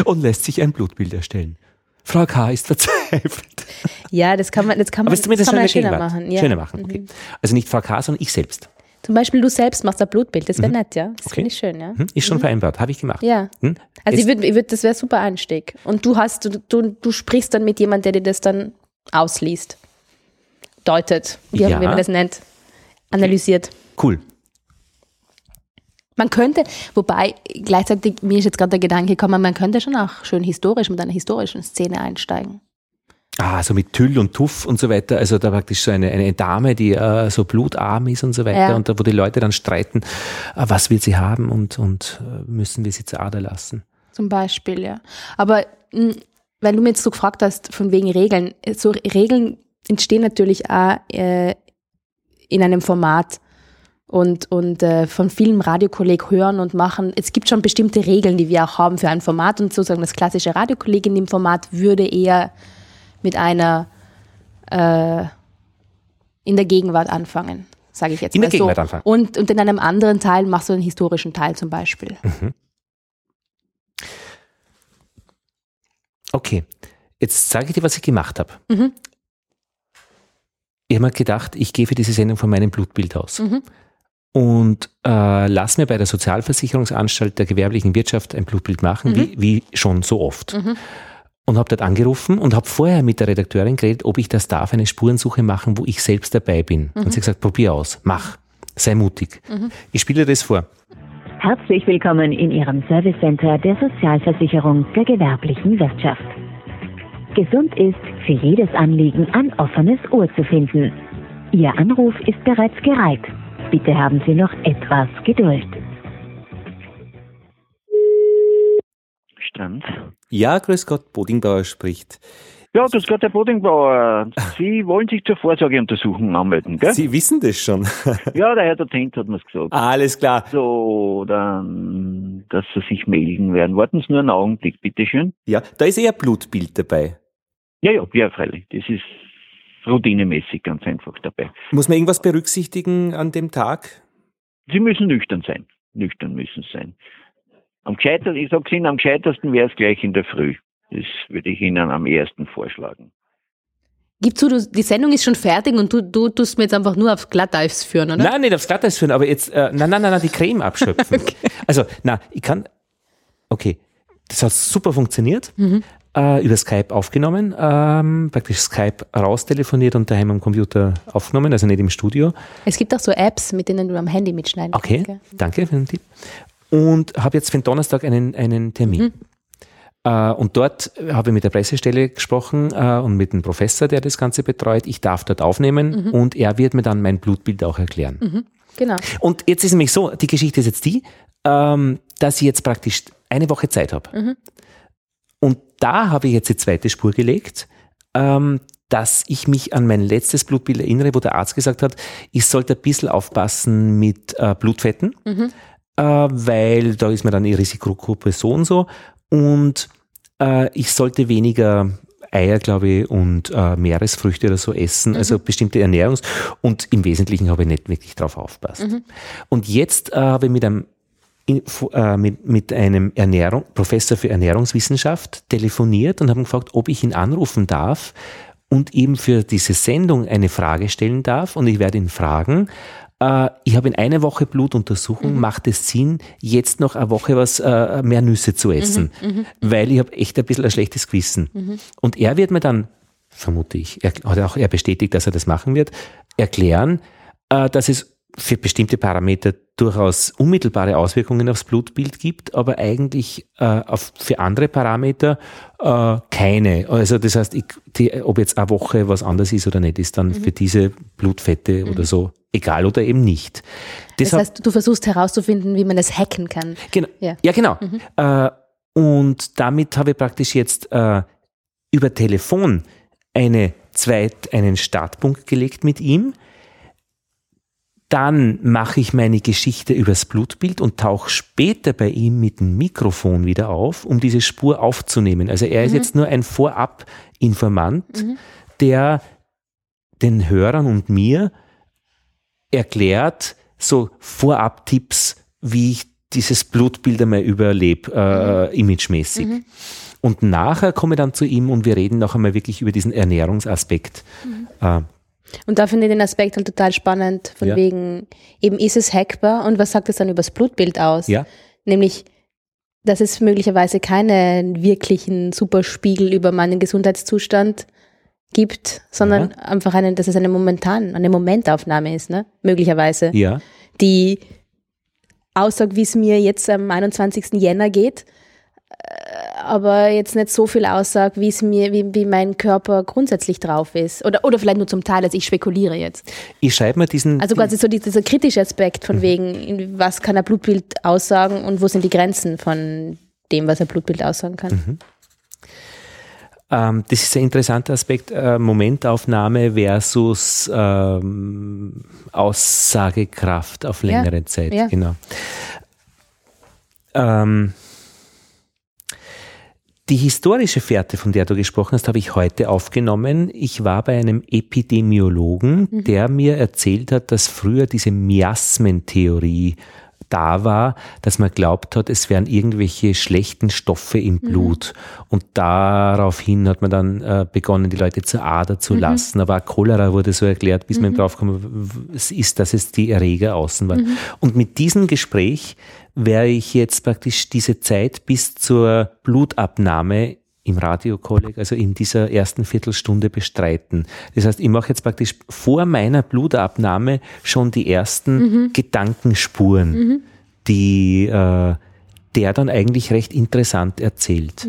und lässt sich ein Blutbild erstellen. Frau K. ist verzweifelt. Ja, das kann man, das kann man, das kann man schöner machen. Ja. Schöner machen, okay. Mhm. Also nicht Frau K., sondern ich selbst. Zum Beispiel du selbst machst ein Blutbild, das wäre mhm. nett, ja. Das okay. finde ich schön, ja. Mhm. Ist schon mhm. vereinbart, habe ich gemacht. Ja. Hm? Also ich würd, ich würd, das wäre super Einstieg. Und du hast, du, du, du sprichst dann mit jemandem, der dir das dann ausliest, deutet, wie, ja. wie man das nennt, analysiert. Cool. Man könnte, wobei gleichzeitig mir ist jetzt gerade der Gedanke gekommen, man könnte schon auch schön historisch mit einer historischen Szene einsteigen. Ah, so mit Tüll und Tuff und so weiter. Also da praktisch so eine, eine Dame, die äh, so blutarm ist und so weiter. Ja. Und da, wo die Leute dann streiten, äh, was will sie haben und, und äh, müssen wir sie zur Ader lassen. Zum Beispiel, ja. Aber mh, hm, weil du mir jetzt so gefragt hast, von wegen Regeln, so Regeln entstehen natürlich auch äh, in einem Format, und, und äh, von vielen Radiokolleg hören und machen. Es gibt schon bestimmte Regeln, die wir auch haben für ein Format und sozusagen das klassische Radiokolleg in dem Format würde eher mit einer äh, in der Gegenwart anfangen, sage ich jetzt in mal der Gegenwart anfangen. Und, und in einem anderen Teil machst du einen historischen Teil zum Beispiel. Mhm. Okay, jetzt sage ich dir, was ich gemacht habe. Mhm. Ich habe mir gedacht, ich gehe für diese Sendung von meinem Blutbild aus. Mhm und äh, lass mir bei der Sozialversicherungsanstalt der gewerblichen Wirtschaft ein Blutbild machen, mhm. wie, wie schon so oft. Mhm. Und habe dort angerufen und habe vorher mit der Redakteurin geredet, ob ich das darf, eine Spurensuche machen, wo ich selbst dabei bin. Mhm. Und sie hat gesagt, probier aus, mach, sei mutig. Mhm. Ich spiele das vor. Herzlich willkommen in Ihrem Service Center der Sozialversicherung der gewerblichen Wirtschaft. Gesund ist, für jedes Anliegen ein offenes Ohr zu finden. Ihr Anruf ist bereits gereiht. Bitte haben Sie noch etwas Geduld. Stand. Ja, grüß Gott, Bodingbauer spricht. Ja, grüß Gott, Herr Bodingbauer. Sie wollen sich zur Vorsorgeuntersuchung anmelden, gell? Sie wissen das schon. ja, der Herr Dozent hat mir gesagt. Alles klar. So, dann, dass Sie sich melden werden. Warten Sie nur einen Augenblick, bitteschön. Ja, da ist eher Blutbild dabei. Ja, ja, ja, freilich. Das ist routinemäßig ganz einfach dabei. Muss man irgendwas berücksichtigen an dem Tag? Sie müssen nüchtern sein. Nüchtern müssen sie sein. Am gescheitersten, ich sage Ihnen, am gescheitersten wäre es gleich in der Früh. Das würde ich Ihnen am ersten vorschlagen. Gib zu, du, die Sendung ist schon fertig und du, du tust mir jetzt einfach nur aufs Glatteis führen, oder? Nein, nicht aufs Glatteis führen, aber jetzt, äh, nein, nein, nein, nein, die Creme abschöpfen. okay. Also, na, ich kann, okay, das hat super funktioniert. Mhm. Äh, über Skype aufgenommen, ähm, praktisch Skype raustelefoniert und daheim am Computer aufgenommen, also nicht im Studio. Es gibt auch so Apps, mit denen du am Handy mitschneiden Okay, kannst. gell? danke für den Tipp. Und habe jetzt für den Donnerstag einen, einen Termin. Mhm. Äh, und dort habe ich mit der Pressestelle gesprochen äh, und mit dem Professor, der das Ganze betreut. Ich darf dort aufnehmen Mhm. und er wird mir dann mein Blutbild auch erklären. Genau. Und jetzt ist nämlich so, die Geschichte ist jetzt die, ähm, dass ich jetzt praktisch eine Woche Zeit habe. Mhm. Da habe ich jetzt die zweite Spur gelegt, ähm, dass ich mich an mein letztes Blutbild erinnere, wo der Arzt gesagt hat, ich sollte ein bisschen aufpassen mit äh, Blutfetten, Mhm. äh, weil da ist mir dann die Risikogruppe so und so. Und äh, ich sollte weniger Eier, glaube ich, und äh, Meeresfrüchte oder so essen, also bestimmte Ernährungs- und im Wesentlichen habe ich nicht wirklich drauf aufpasst. Und jetzt äh, habe ich mit einem Info- äh, mit, mit einem Ernährung, Professor für Ernährungswissenschaft telefoniert und habe ihn gefragt, ob ich ihn anrufen darf und ihm für diese Sendung eine Frage stellen darf. Und ich werde ihn fragen, äh, ich habe in einer Woche Blutuntersuchung, macht es Sinn, jetzt noch eine Woche was äh, mehr Nüsse zu essen? Weil ich habe echt ein bisschen ein schlechtes Gewissen. Und er wird mir dann, vermute ich, er hat auch er bestätigt, dass er das machen wird, erklären, äh, dass es für bestimmte Parameter durchaus unmittelbare Auswirkungen aufs Blutbild gibt, aber eigentlich äh, auf, für andere Parameter äh, keine. Also das heißt, ich, die, ob jetzt eine Woche was anders ist oder nicht, ist dann Mhm. für diese Blutfette oder so egal oder eben nicht. Das Deshalb, heißt, du versuchst herauszufinden, wie man das hacken kann. Genau. Ja. Ja, genau. Äh, und damit habe ich praktisch jetzt äh, über Telefon eine zweit, einen Startpunkt gelegt mit ihm. Dann mache ich meine Geschichte übers Blutbild und tauche später bei ihm mit dem Mikrofon wieder auf, um diese Spur aufzunehmen. Also er ist jetzt nur ein Vorab-Informant, der den Hörern und mir erklärt, so Vorab-Tipps, wie ich dieses Blutbild einmal überlebe, äh, imagemäßig. Und nachher komme ich dann zu ihm und wir reden noch einmal wirklich über diesen Ernährungsaspekt. Äh, Und da finde ich den Aspekt halt total spannend, von Ja. wegen, eben ist es hackbar und was sagt es dann über das Blutbild aus? ja, Nämlich, dass es möglicherweise keinen wirklichen Superspiegel über meinen Gesundheitszustand gibt, sondern einfach einen, dass es eine momentan, eine Momentaufnahme ist, ne? Möglicherweise. ja, Die aussagt, wie es mir jetzt am 21. Jänner geht, aber jetzt nicht so viel aussagt, wie es mir, wie, wie mein Körper grundsätzlich drauf ist. Oder, oder vielleicht nur zum Teil, also ich spekuliere jetzt. ich schreibe mir diesen, Also quasi so die- dieser kritische Aspekt von wegen, in was kann ein Blutbild aussagen und wo sind die Grenzen von dem, was ein Blutbild aussagen kann. ähm, das ist ein interessanter Aspekt, äh, Momentaufnahme versus ähm, Aussagekraft auf Ja, längere Zeit. ja. Genau. Ähm, die historische Fährte, von der du gesprochen hast, habe ich heute aufgenommen. Ich war bei einem Epidemiologen, der mir erzählt hat, dass früher diese Miasmentheorie da war, dass man glaubt hat, es wären irgendwelche schlechten Stoffe im Blut. Und daraufhin hat man dann äh, begonnen, die Leute zur Ader zu lassen. Aber auch Cholera wurde so erklärt, bis man drauf kam, es ist, dass es die Erreger außen waren. Und mit diesem Gespräch werde ich jetzt praktisch diese Zeit bis zur Blutabnahme im Radiokolleg, also in dieser ersten Viertelstunde bestreiten. Das heißt, ich mache jetzt praktisch vor meiner Blutabnahme schon die ersten Gedankenspuren, die äh, der dann eigentlich recht interessant erzählt.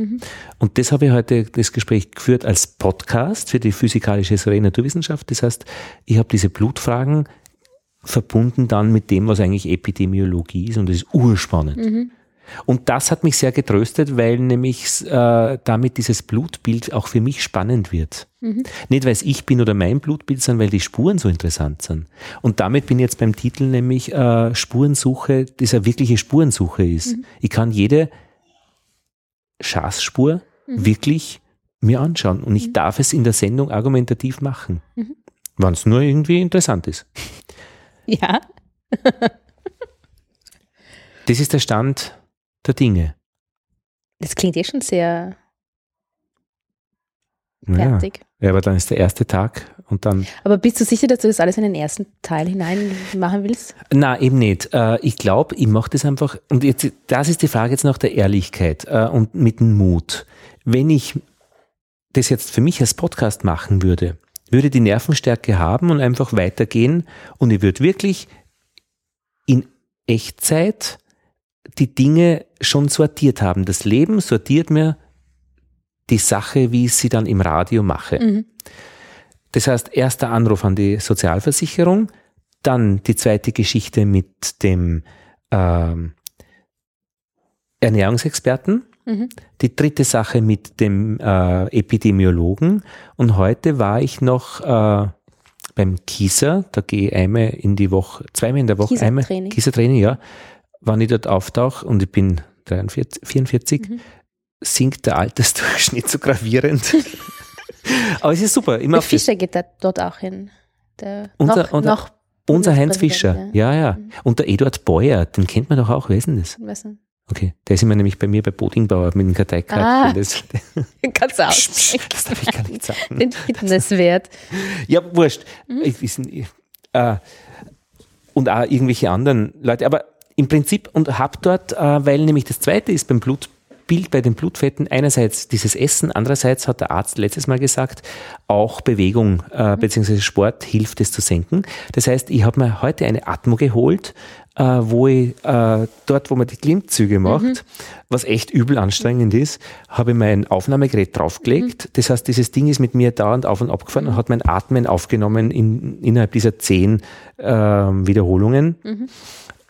Und das habe ich heute das Gespräch geführt als Podcast für die physikalische Serie Naturwissenschaft. Das heißt, ich habe diese Blutfragen verbunden dann mit dem, was eigentlich Epidemiologie ist und das ist urspannend. Und das hat mich sehr getröstet, weil nämlich äh, damit dieses Blutbild auch für mich spannend wird. Nicht, weil es ich bin oder mein Blutbild, sondern weil die Spuren so interessant sind. Und damit bin ich jetzt beim Titel nämlich äh, Spurensuche, das eine wirkliche Spurensuche ist. Ich kann jede Schaßspur wirklich mir anschauen und ich darf es in der Sendung argumentativ machen, wenn es nur irgendwie interessant ist. Ja. Das ist der Stand der Dinge. Das klingt eh schon sehr Ja. fertig. Ja, aber dann ist der erste Tag und dann. Aber bist du sicher, dass du das alles in den ersten Teil hinein machen willst? Na, eben nicht. Äh, ich glaube, ich mache das einfach. Und jetzt, das ist die Frage jetzt nach der Ehrlichkeit äh, und mit dem Mut. Wenn ich das jetzt für mich als Podcast machen würde, würde die Nervenstärke haben und einfach weitergehen und ich würde wirklich in Echtzeit die Dinge schon sortiert haben. Das Leben sortiert mir die Sache, wie ich sie dann im Radio mache. Mhm. Das heißt, erster Anruf an die Sozialversicherung, dann die zweite Geschichte mit dem ähm, Ernährungsexperten, mhm. die dritte Sache mit dem äh, Epidemiologen und heute war ich noch äh, beim Kieser, da gehe ich einmal in die Woche, zweimal in der Woche, einmal Kieser-Training, ja, wann ich dort auftauche und ich bin 43, 44, mhm. sinkt der Altersdurchschnitt so gravierend. Aber es ist super. Immer der Fischer geht da dort auch hin. Der unser, noch, unser, noch unser Heinz Fischer, ja, ja. ja. Mhm. Und der Eduard Beuer, den kennt man doch auch, wer ist denn das? Okay, der ist immer nämlich bei mir bei Bodingbauer mit dem Karteikart. Ah, das, kannst du aus. Das darf ich gar nicht sagen. Den Fitnesswert. Ja, wurscht. Mhm. Ich wissen, äh, und auch irgendwelche anderen Leute. Aber im Prinzip und hab dort, äh, weil nämlich das zweite ist beim Blutbild, bei den Blutfetten, einerseits dieses Essen, andererseits hat der Arzt letztes Mal gesagt, auch Bewegung äh, bzw. Sport hilft es zu senken. Das heißt, ich habe mir heute eine Atmo geholt, äh, wo ich äh, dort, wo man die Klimmzüge macht, mhm. was echt übel anstrengend ist, habe ich mein Aufnahmegerät draufgelegt. Mhm. Das heißt, dieses Ding ist mit mir dauernd auf und ab gefahren und hat mein Atmen aufgenommen in, innerhalb dieser zehn äh, Wiederholungen. Mhm.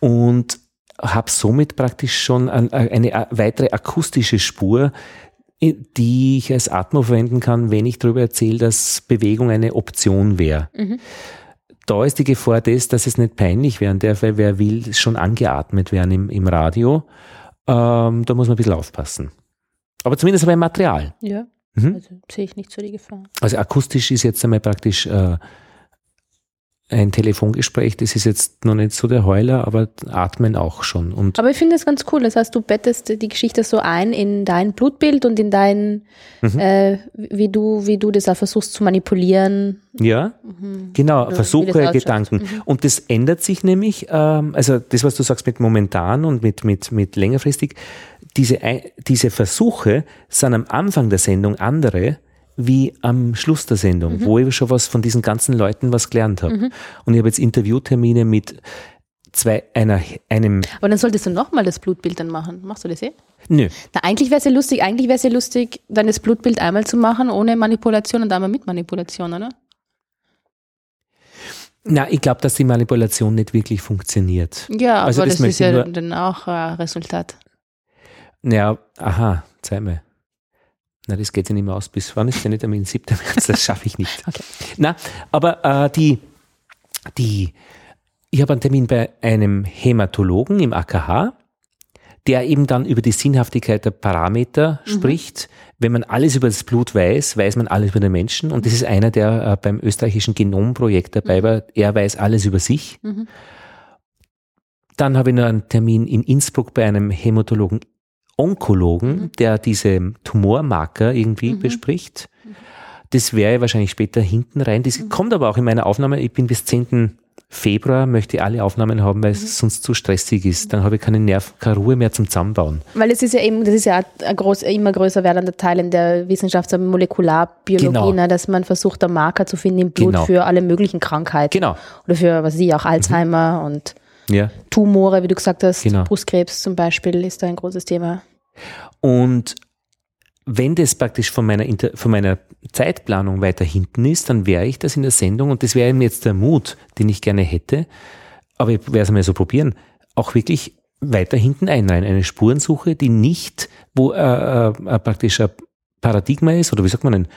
Und habe somit praktisch schon eine weitere akustische Spur, die ich als Atmo verwenden kann, wenn ich darüber erzähle, dass Bewegung eine Option wäre. Mhm da ist die Gefahr des, dass es nicht peinlich werden darf, weil wer will, schon angeatmet werden im, im Radio. Ähm, da muss man ein bisschen aufpassen. Aber zumindest beim Material. Ja, mhm. also sehe ich nicht so die Gefahr. Also akustisch ist jetzt einmal praktisch äh, ein Telefongespräch, das ist jetzt noch nicht so der Heuler, aber atmen auch schon. Und aber ich finde das ganz cool. Das heißt, du bettest die Geschichte so ein in dein Blutbild und in dein, mhm. äh, wie du, wie du das auch versuchst zu manipulieren. Ja, mhm. genau, Oder Versuche, Gedanken. Mhm. Und das ändert sich nämlich, ähm, also das, was du sagst mit momentan und mit, mit, mit längerfristig, diese, diese Versuche sind am Anfang der Sendung andere, wie am Schluss der Sendung, mhm. wo ich schon was von diesen ganzen Leuten was gelernt habe. Mhm. Und ich habe jetzt Interviewtermine mit zwei, einer, einem. Aber dann solltest du nochmal das Blutbild dann machen. Machst du das eh? Nö. Na, eigentlich wäre es ja lustig, eigentlich wäre es ja lustig, dann das Blutbild einmal zu machen, ohne Manipulation und einmal mit Manipulation, oder? Na, ich glaube, dass die Manipulation nicht wirklich funktioniert. Ja, also aber das, das ist ja dann auch ein Resultat. Ja, aha, zeig mal. Na, das geht ja nicht mehr aus. Bis wann ist denn nicht am 7. März? Das schaffe ich nicht. Okay. Na, aber äh, die, die, ich habe einen Termin bei einem Hämatologen im AKH, der eben dann über die Sinnhaftigkeit der Parameter mhm. spricht. Wenn man alles über das Blut weiß, weiß man alles über den Menschen. Und das ist einer, der äh, beim österreichischen Genomprojekt dabei mhm. war. Er weiß alles über sich. Mhm. Dann habe ich noch einen Termin in Innsbruck bei einem Hämatologen Onkologen, mhm. der diese Tumormarker irgendwie mhm. bespricht. Das wäre wahrscheinlich später hinten rein. Das mhm. kommt aber auch in meiner Aufnahme. Ich bin bis 10. Februar möchte ich alle Aufnahmen haben, weil es mhm. sonst zu stressig ist. Dann habe ich keine Nerv, keine Ruhe mehr zum Zusammenbauen. Weil es ist ja eben, das ist ja ein groß, immer größer werdender Teil in der Wissenschafts- und Molekularbiologie, genau. ne, dass man versucht, da Marker zu finden im Blut genau. für alle möglichen Krankheiten. Genau. Oder für, was weiß ich, auch Alzheimer mhm. und ja. Tumore, wie du gesagt hast, genau. Brustkrebs zum Beispiel ist da ein großes Thema. Und wenn das praktisch von meiner, Inter von meiner Zeitplanung weiter hinten ist, dann wäre ich das in der Sendung und das wäre eben jetzt der Mut, den ich gerne hätte, aber ich werde es mal so probieren, auch wirklich weiter hinten einreihen. Eine Spurensuche, die nicht, wo äh, äh, äh praktisch ein Paradigma ist, oder wie sagt man denn,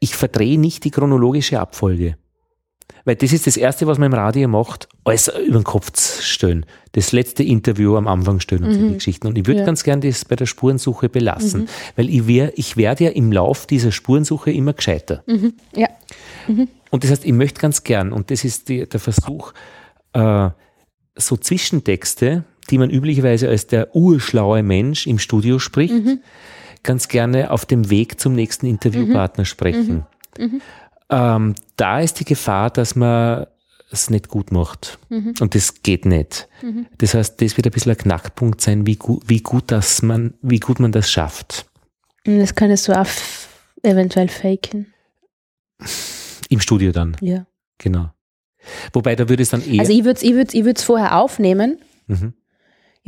ich verdrehe nicht die chronologische Abfolge. Weil das ist das Erste, was man im Radio macht, alles über den Kopf zu stellen. Das letzte Interview am Anfang stellen und mhm. solche Geschichten. Und ich würde ja. ganz gern das bei der Spurensuche belassen. Mhm. Weil ich, wär, ich werde ja im Lauf dieser Spurensuche immer gescheiter. Mhm. Ja. Mhm. Und das heißt, ich möchte ganz gern, und das ist die, der Versuch, äh, so Zwischentexte, die man üblicherweise als der urschlaue Mensch im Studio spricht, mhm. ganz gerne auf dem Weg zum nächsten Interviewpartner mhm. sprechen. Ähm, da ist die Gefahr, dass man es nicht gut macht. Und das geht nicht. Das heißt, das wird ein bisschen ein Knackpunkt sein, wie, gu wie, gut, das man, wie gut man das schafft. Und das könntest du auch eventuell faken. Im Studio dann, Ja. genau. Wobei, da würde es dann eher. Also ich würde es ich ich würd's vorher aufnehmen. Mhm.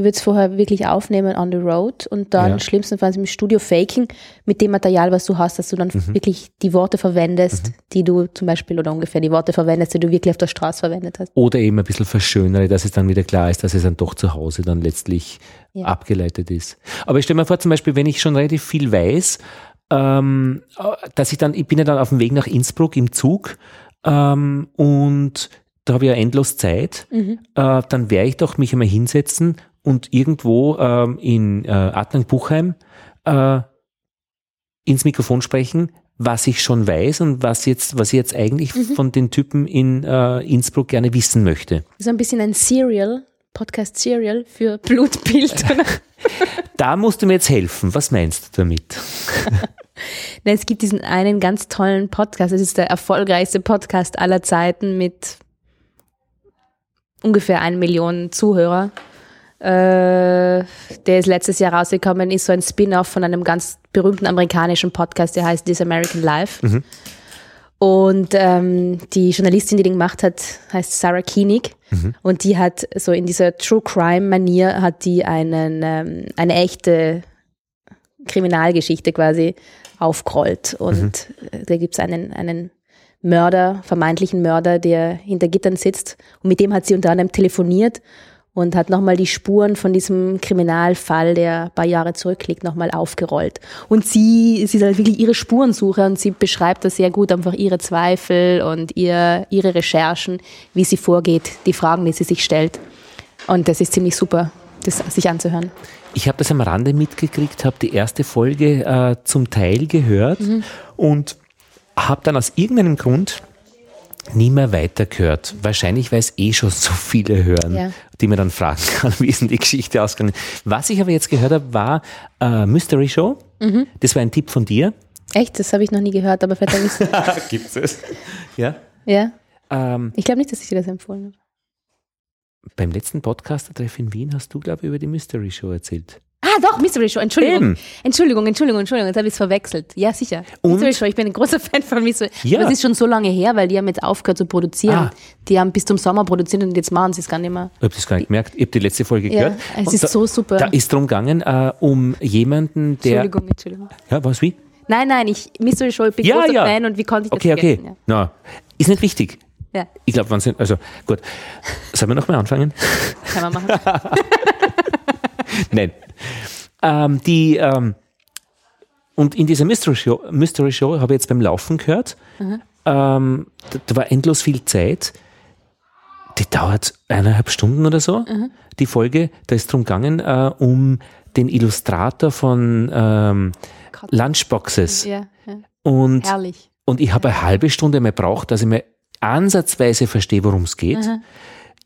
Ich würde es vorher wirklich aufnehmen on the road und dann Ja. schlimmstenfalls im Studio faken mit dem Material, was du hast, dass du dann Mhm. wirklich die Worte verwendest, die du zum Beispiel oder ungefähr die Worte verwendest, die du wirklich auf der Straße verwendet hast. oder eben ein bisschen verschönere, dass es dann wieder klar ist, dass es dann doch zu Hause dann letztlich Ja. abgeleitet ist. Aber ich stelle mir vor, zum Beispiel, wenn ich schon relativ viel weiß, ähm, dass ich dann, ich bin ja dann auf dem Weg nach Innsbruck im Zug ähm, und da habe ich ja endlos Zeit, Mhm. äh, dann werde ich doch mich einmal hinsetzen und irgendwo ähm, in äh, Adnang-Buchheim äh, ins Mikrofon sprechen, was ich schon weiß und was jetzt, was ich jetzt eigentlich Mhm. von den Typen in äh, Innsbruck gerne wissen möchte. So ein bisschen ein Serial, Podcast Serial für Blutbild. Da musst du mir jetzt helfen. Was meinst du damit? Nein, es gibt diesen einen ganz tollen Podcast. Es ist der erfolgreichste Podcast aller Zeiten mit ungefähr eine Million Zuhörer. Äh, der ist letztes Jahr rausgekommen, ist so ein Spin-off von einem ganz berühmten amerikanischen Podcast, der heißt This American Life. Und ähm, die Journalistin, die den gemacht hat, heißt Sarah Koenig. Und die hat so in dieser True Crime Manier hat die einen, ähm, eine echte Kriminalgeschichte quasi aufgerollt. Und äh, da gibt's einen, einen Mörder, vermeintlichen Mörder, der hinter Gittern sitzt. Und mit dem hat sie unter anderem telefoniert und hat nochmal die Spuren von diesem Kriminalfall, der ein paar Jahre zurückliegt, nochmal aufgerollt. Und sie, sie ist halt wirklich ihre Spurensuche und sie beschreibt das sehr gut, einfach ihre Zweifel und ihr, ihre Recherchen, wie sie vorgeht, die Fragen, die sie sich stellt. Und das ist ziemlich super, das sich anzuhören. Ich habe das am Rande mitgekriegt, habe die erste Folge äh, zum Teil gehört und habe dann aus irgendeinem Grund nie mehr weitergehört. Wahrscheinlich, weil es eh schon so viele hören, Ja. die mir dann fragen kann, wie ist denn die Geschichte ausgegangen. Was ich aber jetzt gehört habe, war äh, Mystery Show. Das war ein Tipp von dir. Echt, das habe ich noch nie gehört, aber vielleicht habe ich Gibt es? Ja. Ja, Ähm, ich glaube nicht, dass ich dir das empfohlen habe. beim letzten Podcast-Treff in Wien hast du, glaube ich, über die Mystery Show erzählt. Ah, doch, Mystery Show, Entschuldigung. Eben. Entschuldigung, Entschuldigung, Entschuldigung, jetzt habe ich es verwechselt. Ja, sicher. Und? Mystery Show, ich bin ein großer Fan von Mystery Ja. Aber es ist schon so lange her, weil die haben jetzt aufgehört zu produzieren. Ah. Die haben bis zum Sommer produziert und jetzt machen sie es gar nicht mehr. Ich habe das gar nicht gemerkt. Ich habe die letzte Folge Ja, gehört. es Und ist da, so super. Da ist drum gegangen, äh, um jemanden, der. Entschuldigung, Entschuldigung. Ja, was wie? Nein, nein, ich, Mystery Show, ich bin Ja, großer ja. Fan und wie konnte ich das Okay, okay. vergessen? Na, ist nicht wichtig. Ja, ja Ich glaube, Wahnsinn. Also gut. Sollen wir nochmal anfangen? kann man machen. Nein. Ähm, die, ähm, und in dieser Mystery Show, Mystery Show habe ich jetzt beim Laufen gehört, ähm, da, da war endlos viel Zeit. Die dauert eineinhalb Stunden oder so, die Folge. Da ist drum gegangen, äh, um den Illustrator von ähm. Lunchboxes. ja, ja. Und, Herrlich. und ich habe eine halbe Stunde mehr braucht, dass ich mir ansatzweise verstehe, worum es geht.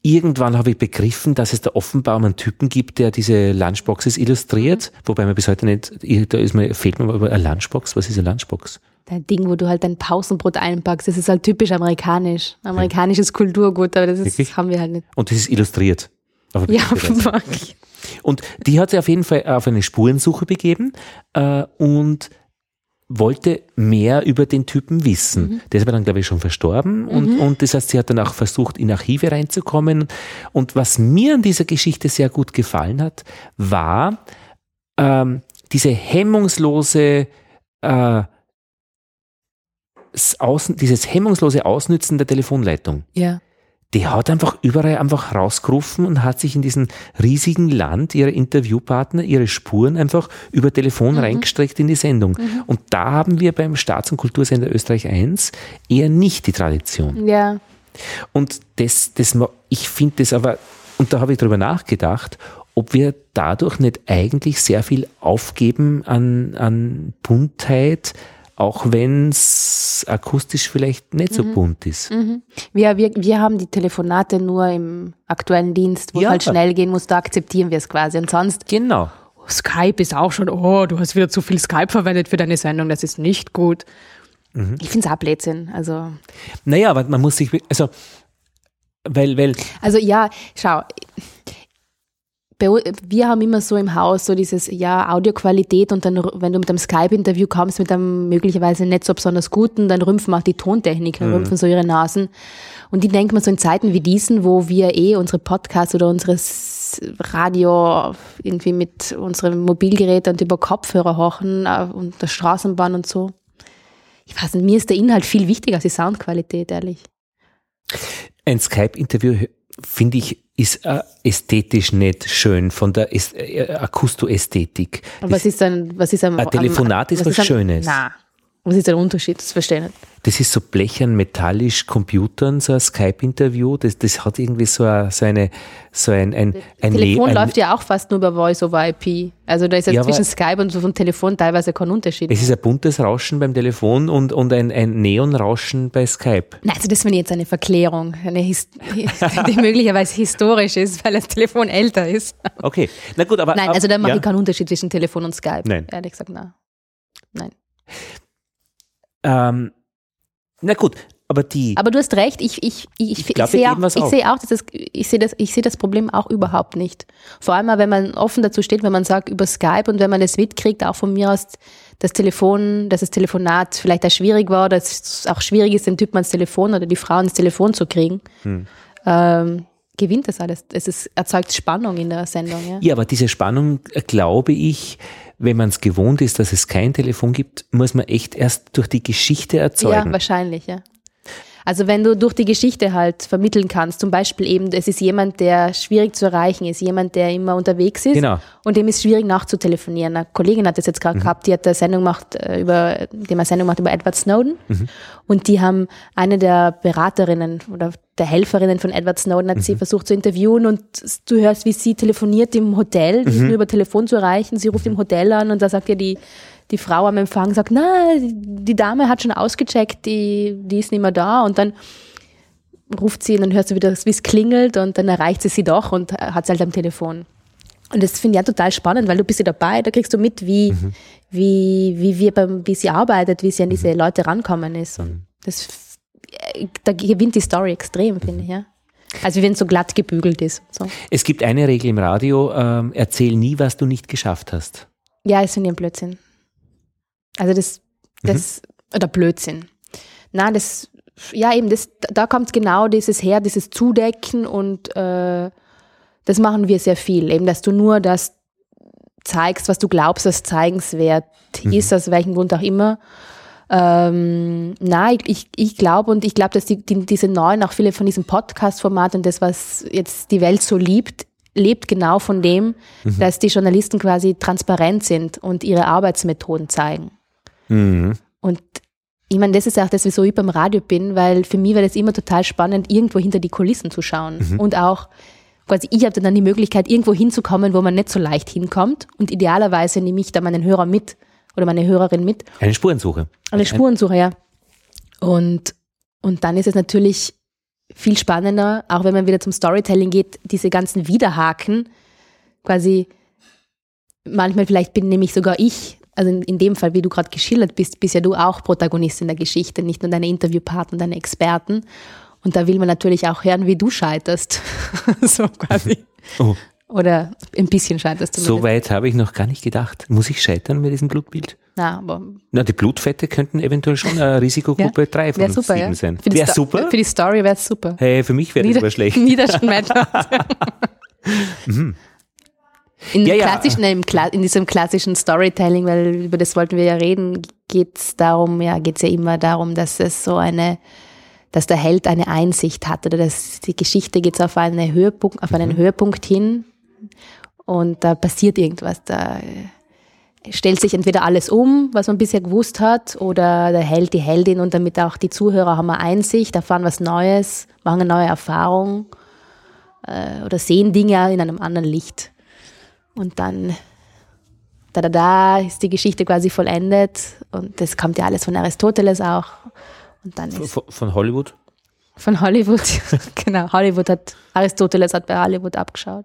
Irgendwann habe ich begriffen, dass es da offenbar einen Typen gibt, der diese Lunchboxes illustriert, wobei mir bis heute nicht, ich- da ist mir, fehlt mir aber eine Lunchbox. Was ist eine Lunchbox? Dein Ding, wo du halt dein Pausenbrot einpackst, das ist halt typisch amerikanisch. Amerikanisches Kulturgut, aber das ist, Wirklich? haben wir halt nicht. Und das ist illustriert. Aber Ja, fuck. Und die hat sich auf jeden Fall auf eine Spurensuche begeben äh, und wollte mehr über den Typen wissen. Der ist aber dann, glaube ich, schon verstorben und, und das heißt, sie hat dann auch versucht, in Archive reinzukommen. Und was mir an dieser Geschichte sehr gut gefallen hat, war ähm, diese hemmungslose äh, Außen, dieses hemmungslose Ausnützen der Telefonleitung Ja. Die hat einfach überall einfach rausgerufen und hat sich in diesem riesigen Land ihre Interviewpartner, ihre Spuren einfach über Telefon reingestreckt in die Sendung. Und da haben wir beim Staats- und Kultursender Österreich 1 eher nicht die Tradition. Ja. Und das, das, ich finde das aber, und da habe ich drüber nachgedacht, ob wir dadurch nicht eigentlich sehr viel aufgeben an, an Buntheit, auch wenn es akustisch vielleicht nicht so bunt ist. Wir, wir, wir haben die Telefonate nur im aktuellen Dienst, wo Ja. es halt schnell gehen muss, da akzeptieren wir es quasi. Und sonst, Genau. Skype ist auch schon, oh, du hast wieder zu viel Skype verwendet für deine Sendung, das ist nicht gut. Mhm. Ich finde es auch Blödsinn. Also. Naja, aber man muss sich, also, weil, weil. Also ja, schau, wir haben immer so im Haus so dieses, ja, Audioqualität und dann, wenn du mit einem Skype-Interview kommst, mit einem möglicherweise nicht so besonders guten, dann rümpfen auch die Tontechniker, mhm. rümpfen so ihre Nasen. Und die denken man so in Zeiten wie diesen, wo wir eh unsere Podcasts oder unseres Radio irgendwie mit unserem Mobilgerät und über Kopfhörer hochen äh, und der Straßenbahn und so. Ich weiß nicht, mir ist der Inhalt viel wichtiger als die Soundqualität, ehrlich. Ein Skype-Interview finde ich, ist äh, ästhetisch nicht schön von der äh, Akustoästhetik. Was ist ein, was ist ein, ein Telefonat ist was, was ist ein, Schönes. Na, was ist der Unterschied? Das verstehe ich nicht. Das ist so blechern, metallisch, Computern, so ein Skype-Interview. Das, das hat irgendwie so, eine, so, eine, so ein, ein, ein Telefon ein, läuft ja auch fast nur über Voice over IP. Also da ist ja, ja zwischen Skype und so vom Telefon teilweise kein Unterschied. Es ist ein buntes Rauschen beim Telefon und, und ein, ein Neonrauschen bei Skype. Nein, also das finde ich jetzt eine Verklärung, eine His die möglicherweise historisch ist, weil das Telefon älter ist. Okay, na gut, aber... Nein, also da mache ja. ich keinen Unterschied zwischen Telefon und Skype. Nein. Ehrlich gesagt, nein. Nein. Ähm, na gut, aber die. Aber du hast recht, ich, ich, ich, ich, ich sehe auch, ich sehe auch, dass das, ich sehe das, ich sehe das Problem auch überhaupt nicht. Vor allem, wenn man offen dazu steht, wenn man sagt über Skype und wenn man es mitkriegt, auch von mir aus, das Telefon, dass das Telefonat vielleicht auch schwierig war, dass es auch schwierig ist, den Typen ans Telefon oder die Frau ins Telefon zu kriegen. Hm. Ähm, gewinnt das alles. Es ist, erzeugt Spannung in der Sendung. Ja, ja aber diese Spannung, äh, glaube ich, wenn man es gewohnt ist, dass es kein Telefon gibt, muss man echt erst durch die Geschichte erzeugen. Ja, wahrscheinlich, ja. Also wenn du durch die Geschichte halt vermitteln kannst, zum Beispiel eben, es ist jemand, der schwierig zu erreichen ist, jemand, der immer unterwegs ist genau. und dem ist schwierig nachzutelefonieren. Eine Kollegin hat das jetzt gerade mhm. gehabt, die hat eine Sendung gemacht äh, über, die eine Sendung gemacht über Edward Snowden mhm. und die haben eine der Beraterinnen oder der Helferinnen von Edward Snowden hat mhm. sie versucht zu interviewen und du hörst, wie sie telefoniert im Hotel, die ist mhm. nur über Telefon zu erreichen, sie ruft im Hotel an und da sagt ihr die die Frau am Empfang sagt, na, die Dame hat schon ausgecheckt, die, die ist nicht mehr da und dann ruft sie und dann hörst du wieder, wie es klingelt und dann erreicht sie sie doch und hat sie halt am Telefon. Und das finde ich ja total spannend, weil du bist ja dabei, da kriegst du mit, wie, mhm. wie, wie, wir beim, wie sie arbeitet, wie sie an diese mhm. Leute rankommen ist. Und das, da gewinnt die Story extrem, finde ich, ja. Also wenn es so glatt gebügelt ist. So. Es gibt eine Regel im Radio, ähm, erzähl nie, was du nicht geschafft hast. Ja, ist ich ein Blödsinn. Also das, das, mhm. oder Blödsinn. Na, das, ja eben, das, da kommt genau dieses her, dieses Zudecken und äh, das machen wir sehr viel. Eben, dass du nur das zeigst, was du glaubst, was zeigenswert mhm. ist, aus welchem Grund auch immer. Ähm, na, ich, ich, ich glaube und ich glaube, dass die, die, diese neuen, auch viele von diesem Podcast-Format und das, was jetzt die Welt so liebt, lebt genau von dem, mhm. dass die Journalisten quasi transparent sind und ihre Arbeitsmethoden zeigen. Mhm. Und ich meine, das ist auch das, wieso ich beim Radio bin, weil für mich war das immer total spannend, irgendwo hinter die Kulissen zu schauen. Mhm. Und auch, quasi, ich habe dann die Möglichkeit, irgendwo hinzukommen, wo man nicht so leicht hinkommt. Und idealerweise nehme ich da meinen Hörer mit oder meine Hörerin mit. Eine Spurensuche. Eine Spurensuche, ja. Und, und dann ist es natürlich viel spannender, auch wenn man wieder zum Storytelling geht, diese ganzen Widerhaken, quasi, manchmal vielleicht bin nämlich sogar ich also in, in dem Fall, wie du gerade geschildert bist, bist ja du auch Protagonist in der Geschichte, nicht nur deine Interviewpartner, deine Experten. Und da will man natürlich auch hören, wie du scheiterst. so quasi. Oh. Oder ein bisschen scheiterst du. So weit habe ich noch gar nicht gedacht. Muss ich scheitern mit diesem Blutbild? Na, aber. Na, die Blutfette könnten eventuell schon eine Risikogruppe ja, 3 von super, 7 ja. sein. Wäre super? Für die Story wäre es super. Hey, für mich wäre das aber schlecht. Niederschmettert. mhm. In, ja, klassischen, ja. in diesem klassischen Storytelling, weil über das wollten wir ja reden, geht es darum, ja, geht es ja immer darum, dass es so eine, dass der Held eine Einsicht hat oder dass die Geschichte geht auf, eine Höhepunkt, auf einen mhm. Höhepunkt hin und da passiert irgendwas. Da stellt sich entweder alles um, was man bisher gewusst hat, oder der Held, die Heldin und damit auch die Zuhörer haben eine Einsicht, erfahren was Neues, machen eine neue Erfahrung äh, oder sehen Dinge in einem anderen Licht. Und dann, da, da, da ist die Geschichte quasi vollendet. Und das kommt ja alles von Aristoteles auch. Und dann ist von, von Hollywood? Von Hollywood, genau. Hollywood hat, Aristoteles hat bei Hollywood abgeschaut.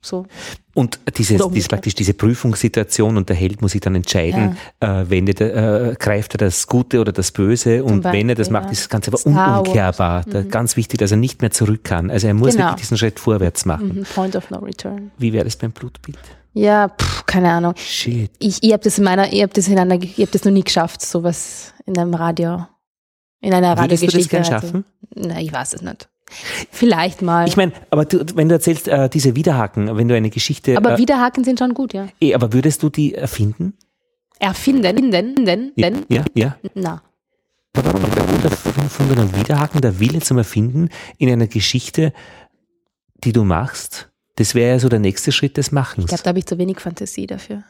So. Und diese, diese praktisch diese Prüfungssituation und der Held muss sich dann entscheiden, äh, wendet er, äh, greift er das Gute oder das Böse und wenn er das Beispiel, macht, ja. ist das Ganze aber Star. Mhm. unumkehrbar. Da, ganz wichtig, dass er nicht mehr zurück kann. Also er muss Genau. wirklich diesen Schritt vorwärts machen. Mhm, Point of no return. Wie wäre das beim Blutbild? Ja, pff, keine Ahnung. Shit. Ich, ich habe das in meiner, ich habe das in einer, ich habe das noch nie geschafft, sowas in einem Radio, in einer Würdest du das Radiogeschichte. gern also. schaffen? Na, ich weiß es nicht. Vielleicht mal. Ich meine, aber du, wenn du erzählst, äh, diese Widerhaken, wenn du eine Geschichte, aber äh, Widerhaken sind schon gut, ja. eh, aber würdest du die erfinden? Erfinden, denn, denn, denn, Ja, ja. na. Aber warum? Der erfundene Widerhaken, der Wille zum Erfinden in einer Geschichte, die du machst, das wäre ja so der nächste Schritt des Machens. Ich glaube, da habe ich zu wenig Fantasie dafür.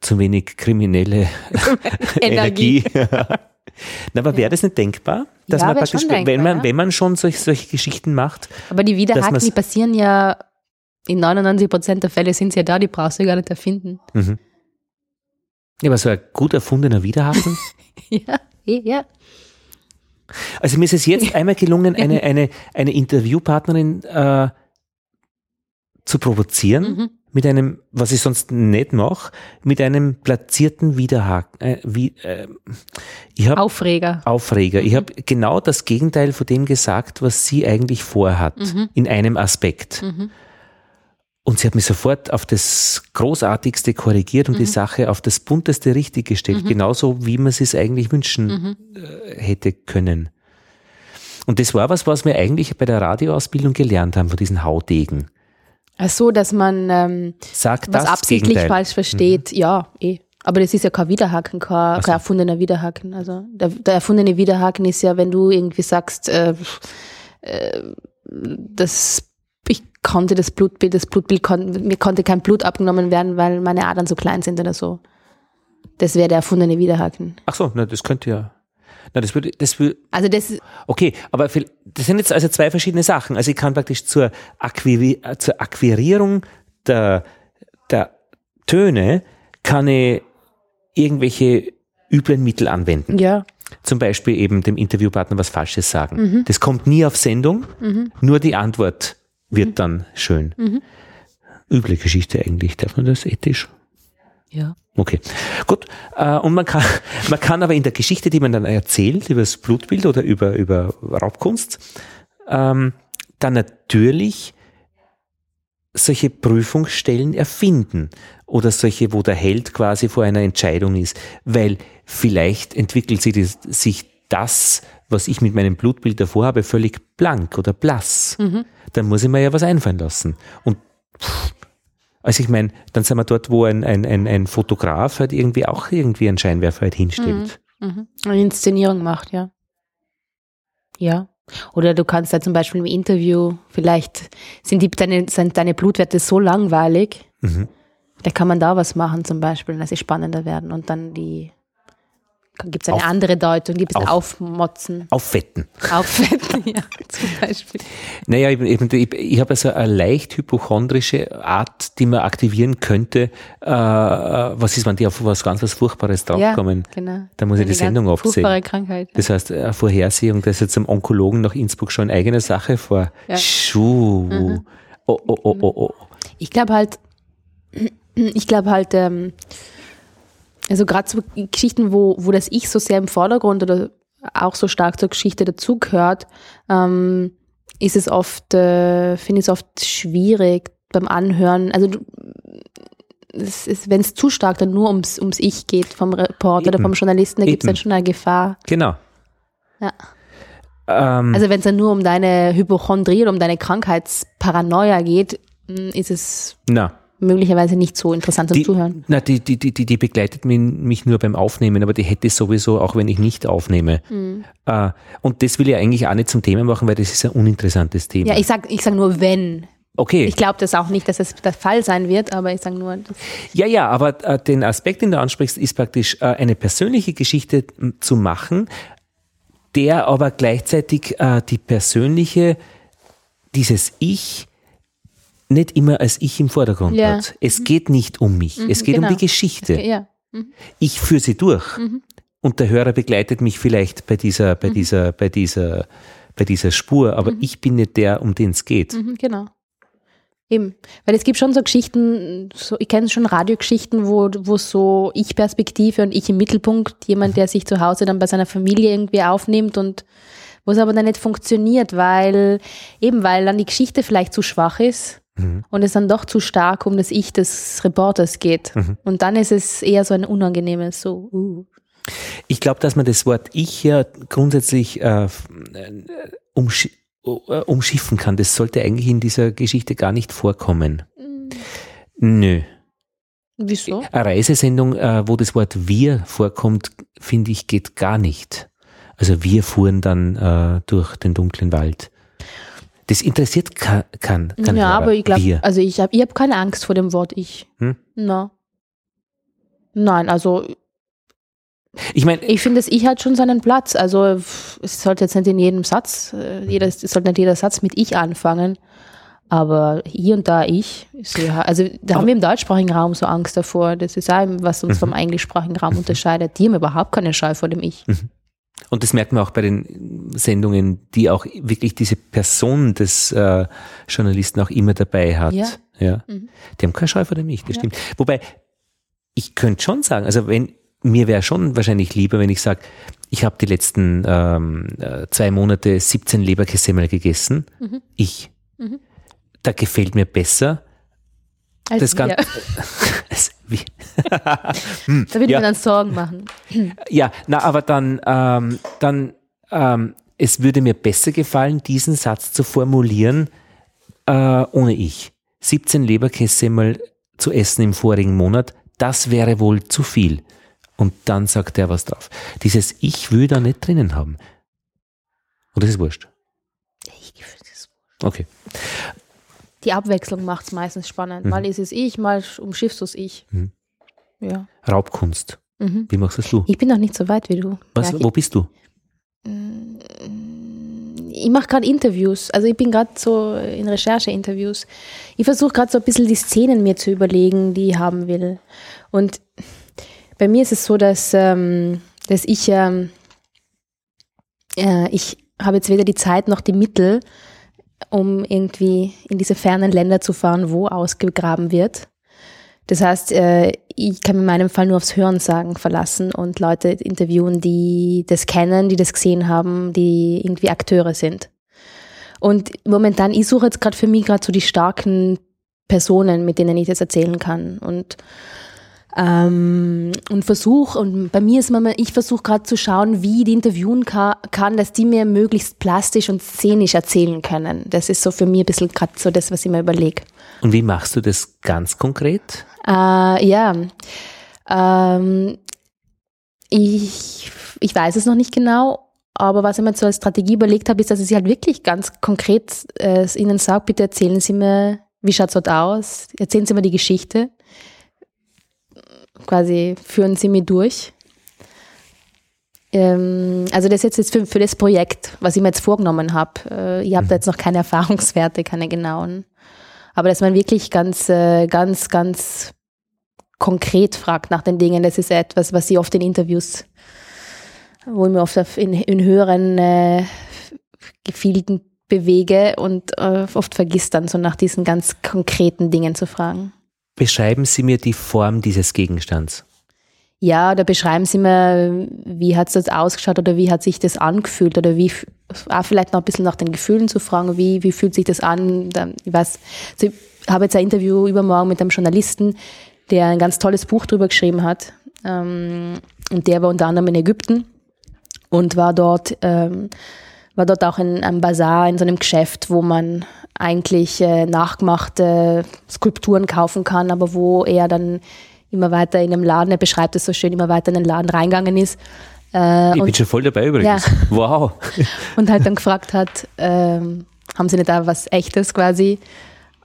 Zu wenig kriminelle Energie. Na, aber wäre das nicht denkbar? Dass Ja, man praktisch, schon wenn, denkbar, man, ja. wenn man schon solch, solche Geschichten macht, Aber die Widerhaken, die passieren ja in 99 Prozent der Fälle sind sie ja da, die brauchst du gar nicht erfinden. mhm. ja, aber so ein gut erfundener Widerhaken. ja, eh, ja. Also mir ist es jetzt einmal gelungen, eine, eine, eine Interviewpartnerin äh, zu provozieren Mhm. Mit einem, was ich sonst nicht mache, mit einem platzierten Widerhaken. Äh, wie, äh, ich habe Aufreger. Aufreger. Ich habe genau das Gegenteil von dem gesagt, was sie eigentlich vorhat, in einem Aspekt. Und sie hat mich sofort auf das Großartigste korrigiert und die Sache auf das Bunteste richtig gestellt, genauso wie man es sich eigentlich wünschen äh, hätte können. Und das war was, was wir eigentlich bei der Radioausbildung gelernt haben, von diesen Haudegen. Ach so, dass man ähm, Sagt was das absichtlich Gegenteil. falsch versteht. Ja, eh. Aber das ist ja kein Widerhaken, kein, so. kein erfundener Widerhaken. Also der, der erfundene Widerhaken ist ja, wenn du irgendwie sagst, äh, äh, das, ich konnte das Blutbild, das Blutbild kon, mir konnte kein Blut abgenommen werden, weil meine Adern so klein sind oder so. Das wäre der erfundene Widerhaken. Ach so, na, das könnte ja. Na, das würde, das würde, Also das, Okay, aber das sind jetzt also zwei verschiedene Sachen. Also ich kann praktisch zur, Akquiri äh, zur Akquirierung der, der Töne kann ich irgendwelche üblen Mittel anwenden. ja, Zum Beispiel eben dem Interviewpartner was Falsches sagen. Das kommt nie auf Sendung, nur die Antwort wird dann schön. Üble Geschichte eigentlich, darf man das ethisch? Ja. Okay, gut. Äh, Und man kann, man kann aber in der Geschichte, die man dann erzählt, über das Blutbild oder über, über Raubkunst, ähm, dann natürlich solche Prüfungsstellen erfinden oder solche, wo der Held quasi vor einer Entscheidung ist, weil vielleicht entwickelt sich das, was ich mit meinem Blutbild davor habe, völlig blank oder blass. Dann muss ich mir ja was einfallen lassen. Und also ich meine, dann sind wir dort, wo ein, ein, ein, ein Fotograf halt irgendwie auch irgendwie einen Scheinwerfer halt hinstellt. Mhm. Eine Inszenierung macht, ja. Ja. Oder du kannst da zum Beispiel im Interview, vielleicht sind, die, deine, sind deine Blutwerte so langweilig, Mhm. da kann man da was machen zum Beispiel, dass sie spannender werden und dann die, gibt es eine Auf- andere Deutung, gibt es auf- Aufmotzen, Auffetten. Auffetten, ja, zum Beispiel. Naja, ich, ich, ich, ich habe also eine leicht hypochondrische Art, die man aktivieren könnte. Äh, was ist, wenn die auf was ganz was Furchtbares draufkommen? Ja, genau. Da muss ich die Eine Sendung ganz absehen. Furchtbare Krankheit. Das heißt, eine Vorhersehung, das ist jetzt zum Onkologen nach Innsbruck schon eine eigene Sache vor. Ja. Mhm. Schuh. Oh, oh, oh, oh, oh. Ich glaube halt, ich glaube halt, ähm, also gerade so Geschichten, wo, wo das Ich so sehr im Vordergrund oder auch so stark zur Geschichte dazugehört, ähm, ist es oft, äh, finde ich es oft schwierig beim Anhören. Also wenn es zu stark dann nur ums, ums Ich geht vom Reporter oder vom Journalisten, da gibt es dann schon eine Gefahr. Genau. Ja. Ähm, Also wenn es dann nur um deine Hypochondrie oder um deine Krankheitsparanoia geht, mh, ist es na. Möglicherweise nicht so interessant zum Die, Zuhören. na, die, die, die, die, begleitet mich, nur beim Aufnehmen, aber die hätte ich sowieso, auch wenn ich nicht aufnehme. Mhm. Äh, und das will ich eigentlich auch nicht zum Thema machen, weil das ist ein uninteressantes Thema. Ja, ich sag, ich sag nur wenn. okay. Ich glaube das auch nicht, dass es der Fall sein wird, aber ich sage nur, das- Ja, ja, aber äh, den Aspekt, den du ansprichst, ist praktisch äh, eine persönliche Geschichte m, zu machen, der aber gleichzeitig äh, die persönliche, dieses Ich, nicht immer als Ich im Vordergrund Ja. hat. Es geht nicht um mich, es geht genau. um die Geschichte. ja. Ich führe sie durch. Und der Hörer begleitet mich vielleicht bei dieser, bei dieser, bei dieser, bei dieser Spur, aber Mhm. ich bin nicht der, um den es geht. Mhm, genau. Eben. Weil es gibt schon so Geschichten, so, ich kenne schon Radiogeschichten, wo, wo so Ich-Perspektive und ich im Mittelpunkt, jemand, der sich zu Hause dann bei seiner Familie irgendwie aufnimmt und wo es aber dann nicht funktioniert, weil eben, weil dann die Geschichte vielleicht zu schwach ist Mhm. und es dann doch zu stark um das Ich des Reporters geht. Mhm. Und dann ist es eher so ein unangenehmes, so, uh. Ich glaube, dass man das Wort Ich ja grundsätzlich äh, äh, umschi äh, umschiffen kann. Das sollte eigentlich in dieser Geschichte gar nicht vorkommen. Nö. Wieso? Eine Reisesendung, äh, wo das Wort wir vorkommt, finde ich, geht gar nicht. Also wir fuhren dann äh, durch den dunklen Wald. Das interessiert ka kann, kann ja, aber ich glaube, also ich habe ich hab keine Angst vor dem Wort Ich. Hm? Na. Nein, also Ich meine, Ich finde, das Ich hat schon seinen Platz. Also es sollte jetzt nicht in jedem Satz, äh, jeder, es sollte nicht jeder Satz mit Ich anfangen. Aber hier und da Ich, ja, also da haben wir im deutschsprachigen Raum so Angst davor. Das ist auch, was uns vom englischsprachigen Raum unterscheidet. Die haben überhaupt keine Scheu vor dem Ich. Und das merkt man auch bei den Sendungen, die auch wirklich diese Person des äh, Journalisten auch immer dabei hat. Ja. ja. Mhm. Die haben keine Scheu vor dem Ich, das Ja. stimmt. Wobei, ich könnte schon sagen, also wenn, mir wäre schon wahrscheinlich lieber, wenn ich sage, ich habe die letzten ähm, äh, zwei Monate 17 Leberkässemmel gegessen. Mhm. Ich. Mhm. Da gefällt mir besser. Also Das. Ganze. Wie- Da würde ich Ja. mir dann Sorgen machen. Ja, na, aber dann, ähm, dann, ähm, es würde mir besser gefallen, diesen Satz zu formulieren, äh, ohne ich. 17 Leberkässemmel zu essen im vorigen Monat, das wäre wohl zu viel. Und dann sagt er was drauf. Dieses Ich will da nicht drinnen haben. Und das ist wurscht. Okay. Die Abwechslung macht es meistens spannend. Mhm. Mal ist es ich, mal umschiffst du es ich. Mhm. Ja. Raubkunst. Mhm. Wie machst das du? Ich bin noch nicht so weit wie du. Was, wo bist du? ich mache gerade Interviews, also ich bin gerade so in Recherche-Interviews. Ich versuche gerade so ein bisschen die Szenen mir zu überlegen, die ich haben will. Und bei mir ist es so, dass, ähm, dass ich, ähm, äh, ich habe jetzt weder die Zeit noch die Mittel, um irgendwie in diese fernen Länder zu fahren, wo ausgegraben wird. Das heißt, äh, ich kann in meinem Fall nur aufs Hörensagen verlassen und Leute interviewen, die das kennen, die das gesehen haben, die irgendwie Akteure sind. Und momentan, ich suche jetzt gerade für mich gerade so die starken Personen, mit denen ich das erzählen kann. Und ähm, und versuche, und bei mir ist man, ich versuche gerade zu schauen, wie ich die interviewen ka kann, dass die mir möglichst plastisch und szenisch erzählen können. Das ist so für mich ein bisschen gerade so das, was ich mir überlege. Und wie machst du das ganz konkret? Äh, ja, ähm, ich, ich weiß es noch nicht genau, aber was ich mir so als Strategie überlegt habe, ist, dass ich halt wirklich ganz konkret äh, ihnen sage, bitte erzählen Sie mir, wie schaut es dort aus, erzählen Sie mir die Geschichte, quasi führen Sie mich durch. Ähm, also das ist jetzt für, für das Projekt, was ich mir jetzt vorgenommen habe. Äh, ich habe da jetzt noch keine Erfahrungswerte, keine genauen. Aber dass man wirklich ganz, äh, ganz, ganz konkret fragt nach den Dingen, das ist etwas, was ich oft in Interviews, wo ich mir oft in, in höheren äh, Gefilden bewege und äh, oft vergisst dann so nach diesen ganz konkreten Dingen zu fragen. Beschreiben Sie mir die Form dieses Gegenstands. Ja, oder beschreiben Sie mir, wie hat es das ausgeschaut oder wie hat sich das angefühlt oder wie, auch vielleicht noch ein bisschen nach den Gefühlen zu fragen, wie, wie fühlt sich das an? Ich weiß, also ich habe jetzt ein Interview übermorgen mit einem Journalisten, der ein ganz tolles Buch darüber geschrieben hat. Ähm, und der war unter anderem in Ägypten und war dort, ähm, war dort auch in einem Bazar, in so einem Geschäft, wo man eigentlich äh, nachgemachte Skulpturen kaufen kann, aber wo er dann immer weiter in dem Laden, er beschreibt es so schön, immer weiter in den Laden reingegangen ist. Äh, Ich bin schon voll dabei übrigens. Wow. und halt dann gefragt hat, ähm, haben sie nicht da was Echtes quasi?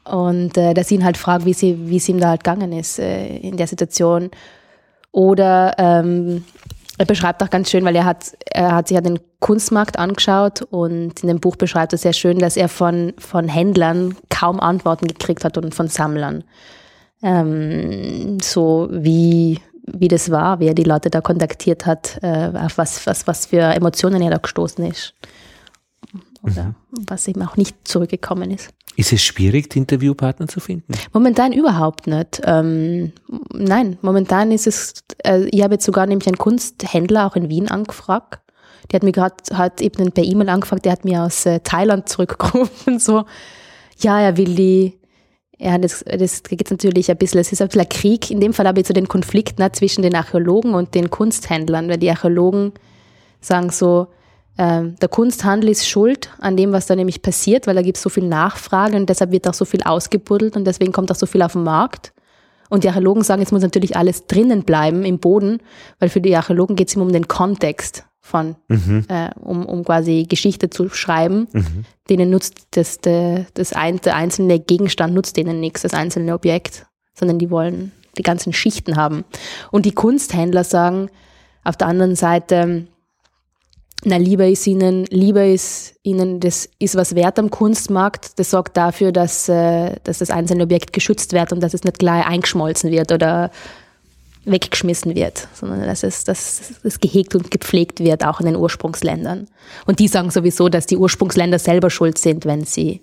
Und äh, dass sie ihn halt fragt, wie sie, wie es ihm da halt gegangen ist äh, in der Situation. Oder ähm, er beschreibt auch ganz schön, weil er hat, er hat sich ja den Kunstmarkt angeschaut und in dem Buch beschreibt er sehr schön, dass er von, von Händlern kaum Antworten gekriegt hat und von Sammlern. Ähm, so wie, wie das war, wie er die Leute da kontaktiert hat, äh, auf was, was, was für Emotionen er da gestoßen ist. oder mhm. was eben auch nicht zurückgekommen ist. Ist es schwierig, Interviewpartner zu finden? Momentan überhaupt nicht. Ähm, nein, momentan ist es, äh, ich habe jetzt sogar nämlich einen Kunsthändler auch in Wien angefragt. Der hat mir gerade, hat eben per E-Mail angefragt, der hat mir aus äh, Thailand zurückgerufen, so, ja, er will die, ja, das, das geht natürlich ein bisschen, es ist ein bisschen ein Krieg. In dem Fall habe ich so den Konflikt ne, zwischen den Archäologen und den Kunsthändlern, weil die Archäologen sagen so, äh, der Kunsthandel ist schuld an dem, was da nämlich passiert, weil da gibt es so viel Nachfrage und deshalb wird auch so viel ausgebuddelt und deswegen kommt auch so viel auf den Markt. Und die Archäologen sagen, jetzt muss natürlich alles drinnen bleiben im Boden, weil für die Archäologen geht es immer um den Kontext von, mhm. äh, um, um quasi Geschichte zu schreiben. Mhm. Denen nutzt das, das, das ein, der einzelne Gegenstand nutzt denen nichts, das einzelne Objekt, sondern die wollen die ganzen Schichten haben. Und die Kunsthändler sagen auf der anderen Seite, na, lieber ist ihnen, lieber ist ihnen, das ist was wert am Kunstmarkt, das sorgt dafür, dass, äh, dass das einzelne Objekt geschützt wird und dass es nicht gleich eingeschmolzen wird oder weggeschmissen wird, sondern dass es, dass es gehegt und gepflegt wird, auch in den Ursprungsländern. Und die sagen sowieso, dass die Ursprungsländer selber schuld sind, wenn sie,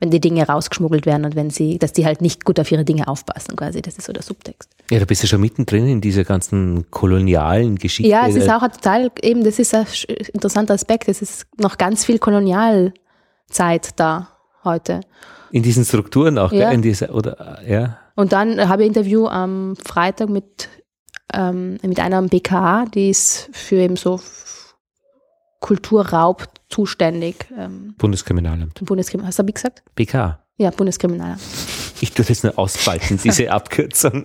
wenn die Dinge rausgeschmuggelt werden und wenn sie, dass die halt nicht gut auf ihre Dinge aufpassen, quasi. Das ist so der Subtext. Ja, da bist du schon mittendrin in dieser ganzen kolonialen Geschichte. Ja, es ist auch total, eben, das ist ein interessanter Aspekt. Es ist noch ganz viel Kolonialzeit da heute. In diesen Strukturen auch, ja. in dieser, oder, ja. Und dann habe ich ein Interview am Freitag mit, ähm, mit einer am BKA, die ist für eben so Kulturraub zuständig. Ähm, Bundeskriminalamt. Bundeskriminalamt. Hast du wie gesagt? BKA. Ja, Bundeskriminalamt. Ich tue das nur ausfalten, diese Abkürzung.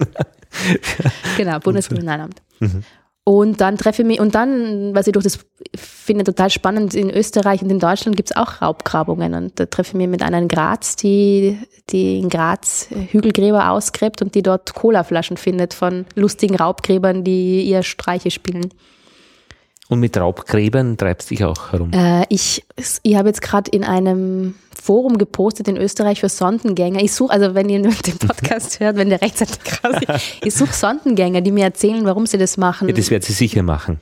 genau, Bundeskriminalamt. Mhm. Und dann treffe ich mich, und dann, was ich durch das finde total spannend, in Österreich und in Deutschland gibt es auch Raubgrabungen. Und da treffe ich mich mit einer in Graz, die, die in Graz Hügelgräber ausgräbt und die dort Colaflaschen findet von lustigen Raubgräbern, die ihr Streiche spielen. Und mit Raubgräbern treibst du dich auch herum? Äh, ich ich habe jetzt gerade in einem Forum gepostet in Österreich für Sondengänger. Ich suche, also wenn ihr den Podcast hört, wenn der rechtzeitig quasi, ich suche Sondengänger, die mir erzählen, warum sie das machen. Ja, das wird sie sicher machen.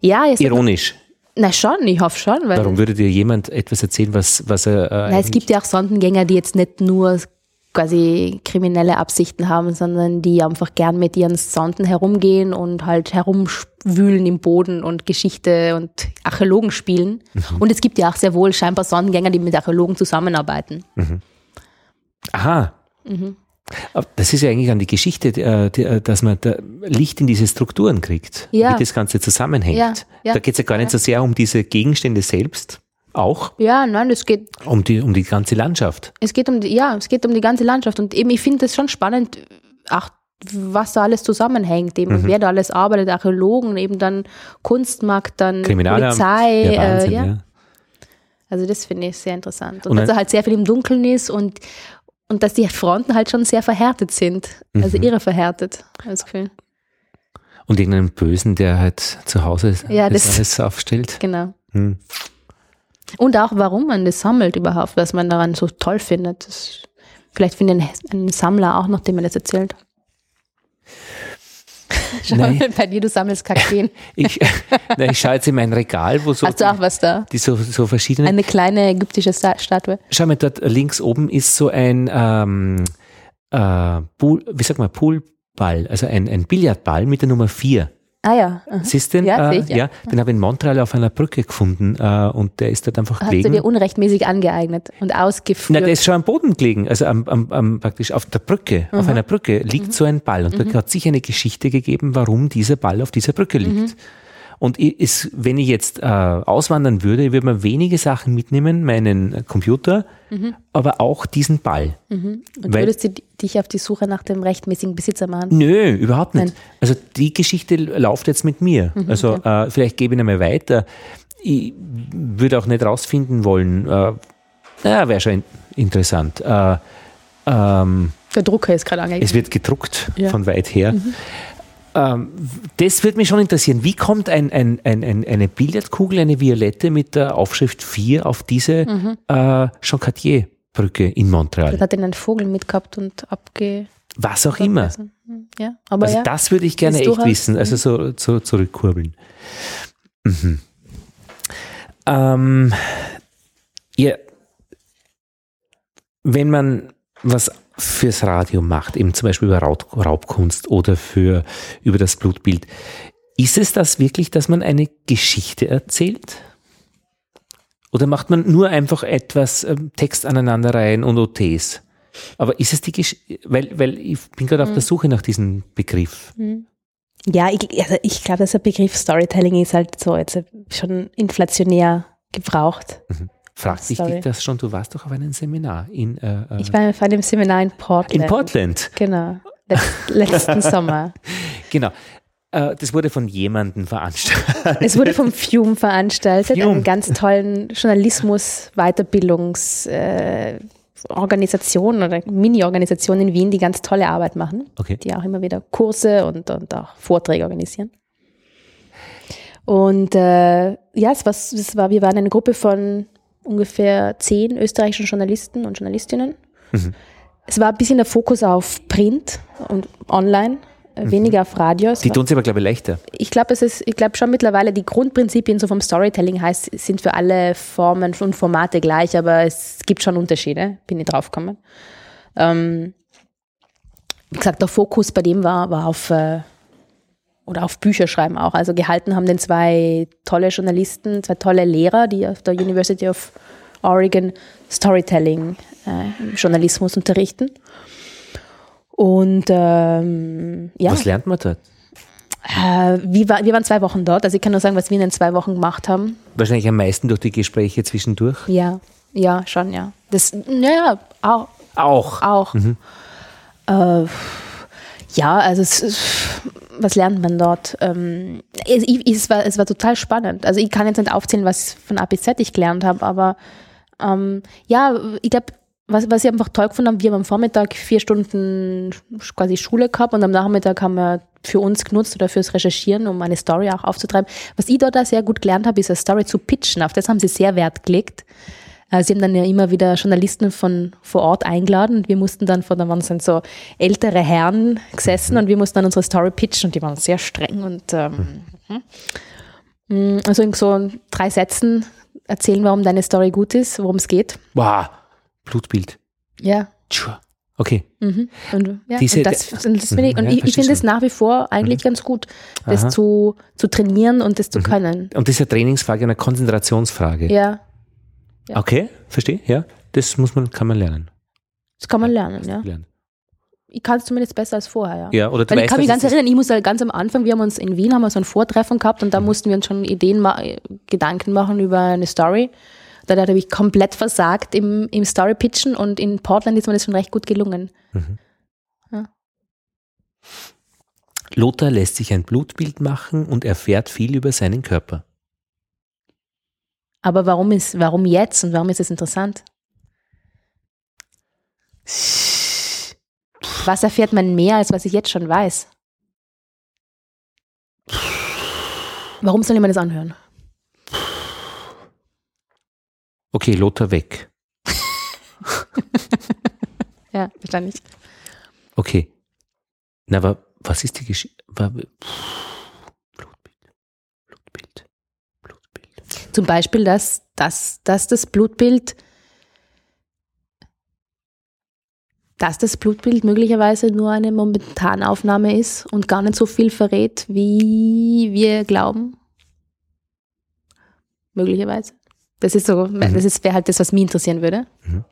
Ja, ironisch. Na schon, ich hoffe schon. Warum würde dir jemand etwas erzählen, was, was er. Äh, na, es gibt ja auch Sondengänger, die jetzt nicht nur quasi kriminelle Absichten haben, sondern die einfach gern mit ihren Sonden herumgehen und halt herumwühlen im Boden und Geschichte und Archäologen spielen. Mhm. Und es gibt ja auch sehr wohl scheinbar Sondengänger, die mit Archäologen zusammenarbeiten. Mhm. Aha. Mhm. Das ist ja eigentlich an die Geschichte, äh, dass man Licht in diese Strukturen kriegt, ja. wie das Ganze zusammenhängt. Ja, ja, da geht es ja gar nicht so sehr um diese Gegenstände selbst, auch? Ja, nein, es geht. Um die, um die ganze Landschaft. Es geht um die, ja, es geht um die ganze Landschaft. Und eben, ich finde das schon spannend, ach, was da alles zusammenhängt, eben, mhm. wer da alles arbeitet, Archäologen, eben dann Kunstmarkt, dann Polizei. Ja, Wahnsinn, äh, ja. ja. Also das finde ich sehr interessant. Und, und dass er halt sehr viel im Dunkeln ist und, und dass die Fronten halt schon sehr verhärtet sind. Also mhm. irre verhärtet, das Gefühl. Und irgendeinen Bösen, der halt zu Hause ja, das, das alles aufstellt. Genau. Hm. Und auch, warum man das sammelt überhaupt, was man daran so toll findet. Das, vielleicht findet ein, Sammler auch, nachdem er das erzählt. Schau nein. mal, bei dir, du sammelst Kakteen. ich, nein, ich schaue jetzt in mein Regal, wo so. Hast du auch was da? Die so, so verschiedene. Eine kleine ägyptische Statue. Schau mal, dort links oben ist so ein, ähm, äh, Pool, wie sagt man, Poolball, also ein, ein Billardball mit der Nummer 4. Ah ja. Mhm. Siehst du den? Ja, äh, ich, ja. ja, den habe ich in Montreal auf einer Brücke gefunden äh, und der ist dort einfach Hast gelegen. Hast du dir unrechtmäßig angeeignet und ausgeführt? Nein, der ist schon am Boden gelegen, also am, am, am praktisch auf der Brücke, mhm. auf einer Brücke liegt mhm. so ein Ball und mhm. da hat sich eine Geschichte gegeben, warum dieser Ball auf dieser Brücke liegt. Und ist, wenn ich jetzt äh, auswandern würde, würde mir wenige Sachen mitnehmen, meinen Computer, mhm. aber auch diesen Ball. Mhm. Und Weil, würdest du dich auf die Suche nach dem rechtmäßigen Besitzer machen? Nö, überhaupt nicht. Nein. Also die Geschichte läuft jetzt mit mir. Mhm, also okay. äh, vielleicht gebe ich ihn einmal weiter. Ich würde auch nicht rausfinden wollen, äh, naja, wäre schon interessant. Äh, ähm, Der Drucker ist gerade angegangen. Es wird gedruckt ja. von weit her. Mhm. Ähm, das würde mich schon interessieren. Wie kommt ein, ein, ein, eine Billardkugel, eine Violette mit der Aufschrift 4 auf diese mhm. äh, Jean Cartier-Brücke in Montreal? Das hat ihn ein Vogel mitgehabt und abge... Was auch immer. Mhm. Ja, aber also ja, das würde ich gerne echt wissen, also so, so zurückkurbeln. Mhm. Ähm, Ja, wenn man was fürs Radio macht, eben zum Beispiel über Raub, Raubkunst oder für, über das Blutbild, ist es das wirklich, dass man eine Geschichte erzählt? Oder macht man nur einfach etwas ähm, Text aneinanderreihen und OTs? Aber ist es die Geschichte, weil, weil ich bin gerade auf der Suche nach diesem Begriff. Ja, ich, also ich glaube, dass der Begriff Storytelling ist halt so jetzt schon inflationär gebraucht. Fragt dich das schon? Du warst doch auf einem Seminar in, äh, äh, Ich war auf einem Seminar in Portland. in Portland. Genau. Letz, letzten Sommer. Genau. Äh, das wurde von jemandem veranstaltet. Es wurde vom FUME veranstaltet, Fume. einer ganz tollen Journalismus-Weiterbildungs- äh, oder Mini-Organisation in Wien, die ganz tolle Arbeit machen, Okay. die auch immer wieder Kurse und, und auch Vorträge organisieren. Und äh, ja, es war, es war, wir waren eine Gruppe von ungefähr zehn österreichischen Journalisten und Journalistinnen. Es war ein bisschen der Fokus auf Print und Online, äh, weniger auf Radio. Es Die tun sich aber, glaube ich, leichter. ich glaube, es ist, ich glaube schon mittlerweile die Grundprinzipien so vom Storytelling heißt, sind für alle Formen und Formate gleich, aber es gibt schon Unterschiede, bin ich drauf gekommen. Ähm, wie gesagt, der Fokus bei dem war, war auf, äh, oder auf Bücherschreiben auch. Also gehalten haben den zwei tolle Journalisten, zwei tolle Lehrer, die auf der University of Oregon Storytelling, äh, Journalismus unterrichten. Und ähm, ja. Was lernt man dort? Äh, wir, war, wir waren zwei Wochen dort, also ich kann nur sagen, was wir in den zwei Wochen gemacht haben. Wahrscheinlich am meisten durch die Gespräche zwischendurch. Ja, ja, schon, ja. Das, ja, auch. Auch. auch. Äh, ja, also es, ist- was lernt man dort? Ähm, es, es, war, es war total spannend. Also ich kann jetzt nicht aufzählen, was von A bis Z ich gelernt habe, aber ähm, ja, ich glaube, was, was ich einfach toll gefunden habe, wir haben am Vormittag vier Stunden quasi Schule gehabt und am Nachmittag haben wir für uns genutzt oder fürs Recherchieren, um eine Story auch aufzutreiben. Was ich dort auch sehr gut gelernt habe, ist eine Story zu pitchen. Auf das haben sie sehr Wert gelegt. Äh, Sie haben dann ja immer wieder Journalisten von vor Ort eingeladen und wir mussten dann vor, da waren dann so ältere Herren gesessen und wir mussten dann unsere Story pitchen und die waren sehr streng und ähm, mhm. also in so drei Sätzen erzählen, warum deine Story gut ist, worum es geht. Wow. Blutbild. Ja. Tschua. Okay. Mhm. Und, ja, Diese- und das, und das ich, Mhm, und ja, ich, ich finde es nach wie vor eigentlich ganz gut, das Aha. zu, zu trainieren und das zu können. Und das ist eine Trainingsfrage, eine Konzentrationsfrage. Ja, Ja. Okay, verstehe, ja. Das muss man, kann man lernen. das kann man lernen, ja. Lernen. Ich kann es zumindest besser als vorher, ja. Ja, oder Weil ich kann mich ganz erinnern, ich muss halt ganz am Anfang, wir haben uns in Wien haben wir so ein Vortreffen gehabt und da mussten wir uns schon Ideen, ma Gedanken machen über eine Story. Da habe ich komplett versagt im, im Story-Pitchen und in Portland ist mir das schon recht gut gelungen. Lothar lässt sich ein Blutbild machen und erfährt viel über seinen Körper. Aber warum ist, warum jetzt und warum ist es interessant? Was erfährt man mehr, als was ich jetzt schon weiß? Warum soll ich mir das anhören? Okay, Lothar weg. Ja, wahrscheinlich. Okay. Na, aber was ist die Geschichte? Blutbild. Blutbild. Blutbild. Zum Beispiel, dass, dass, dass das Blutbild, dass das Blutbild möglicherweise nur eine Momentanaufnahme ist und gar nicht so viel verrät, wie wir glauben. Möglicherweise. Das ist so, das ist wäre halt das, was mich interessieren würde. Mhm.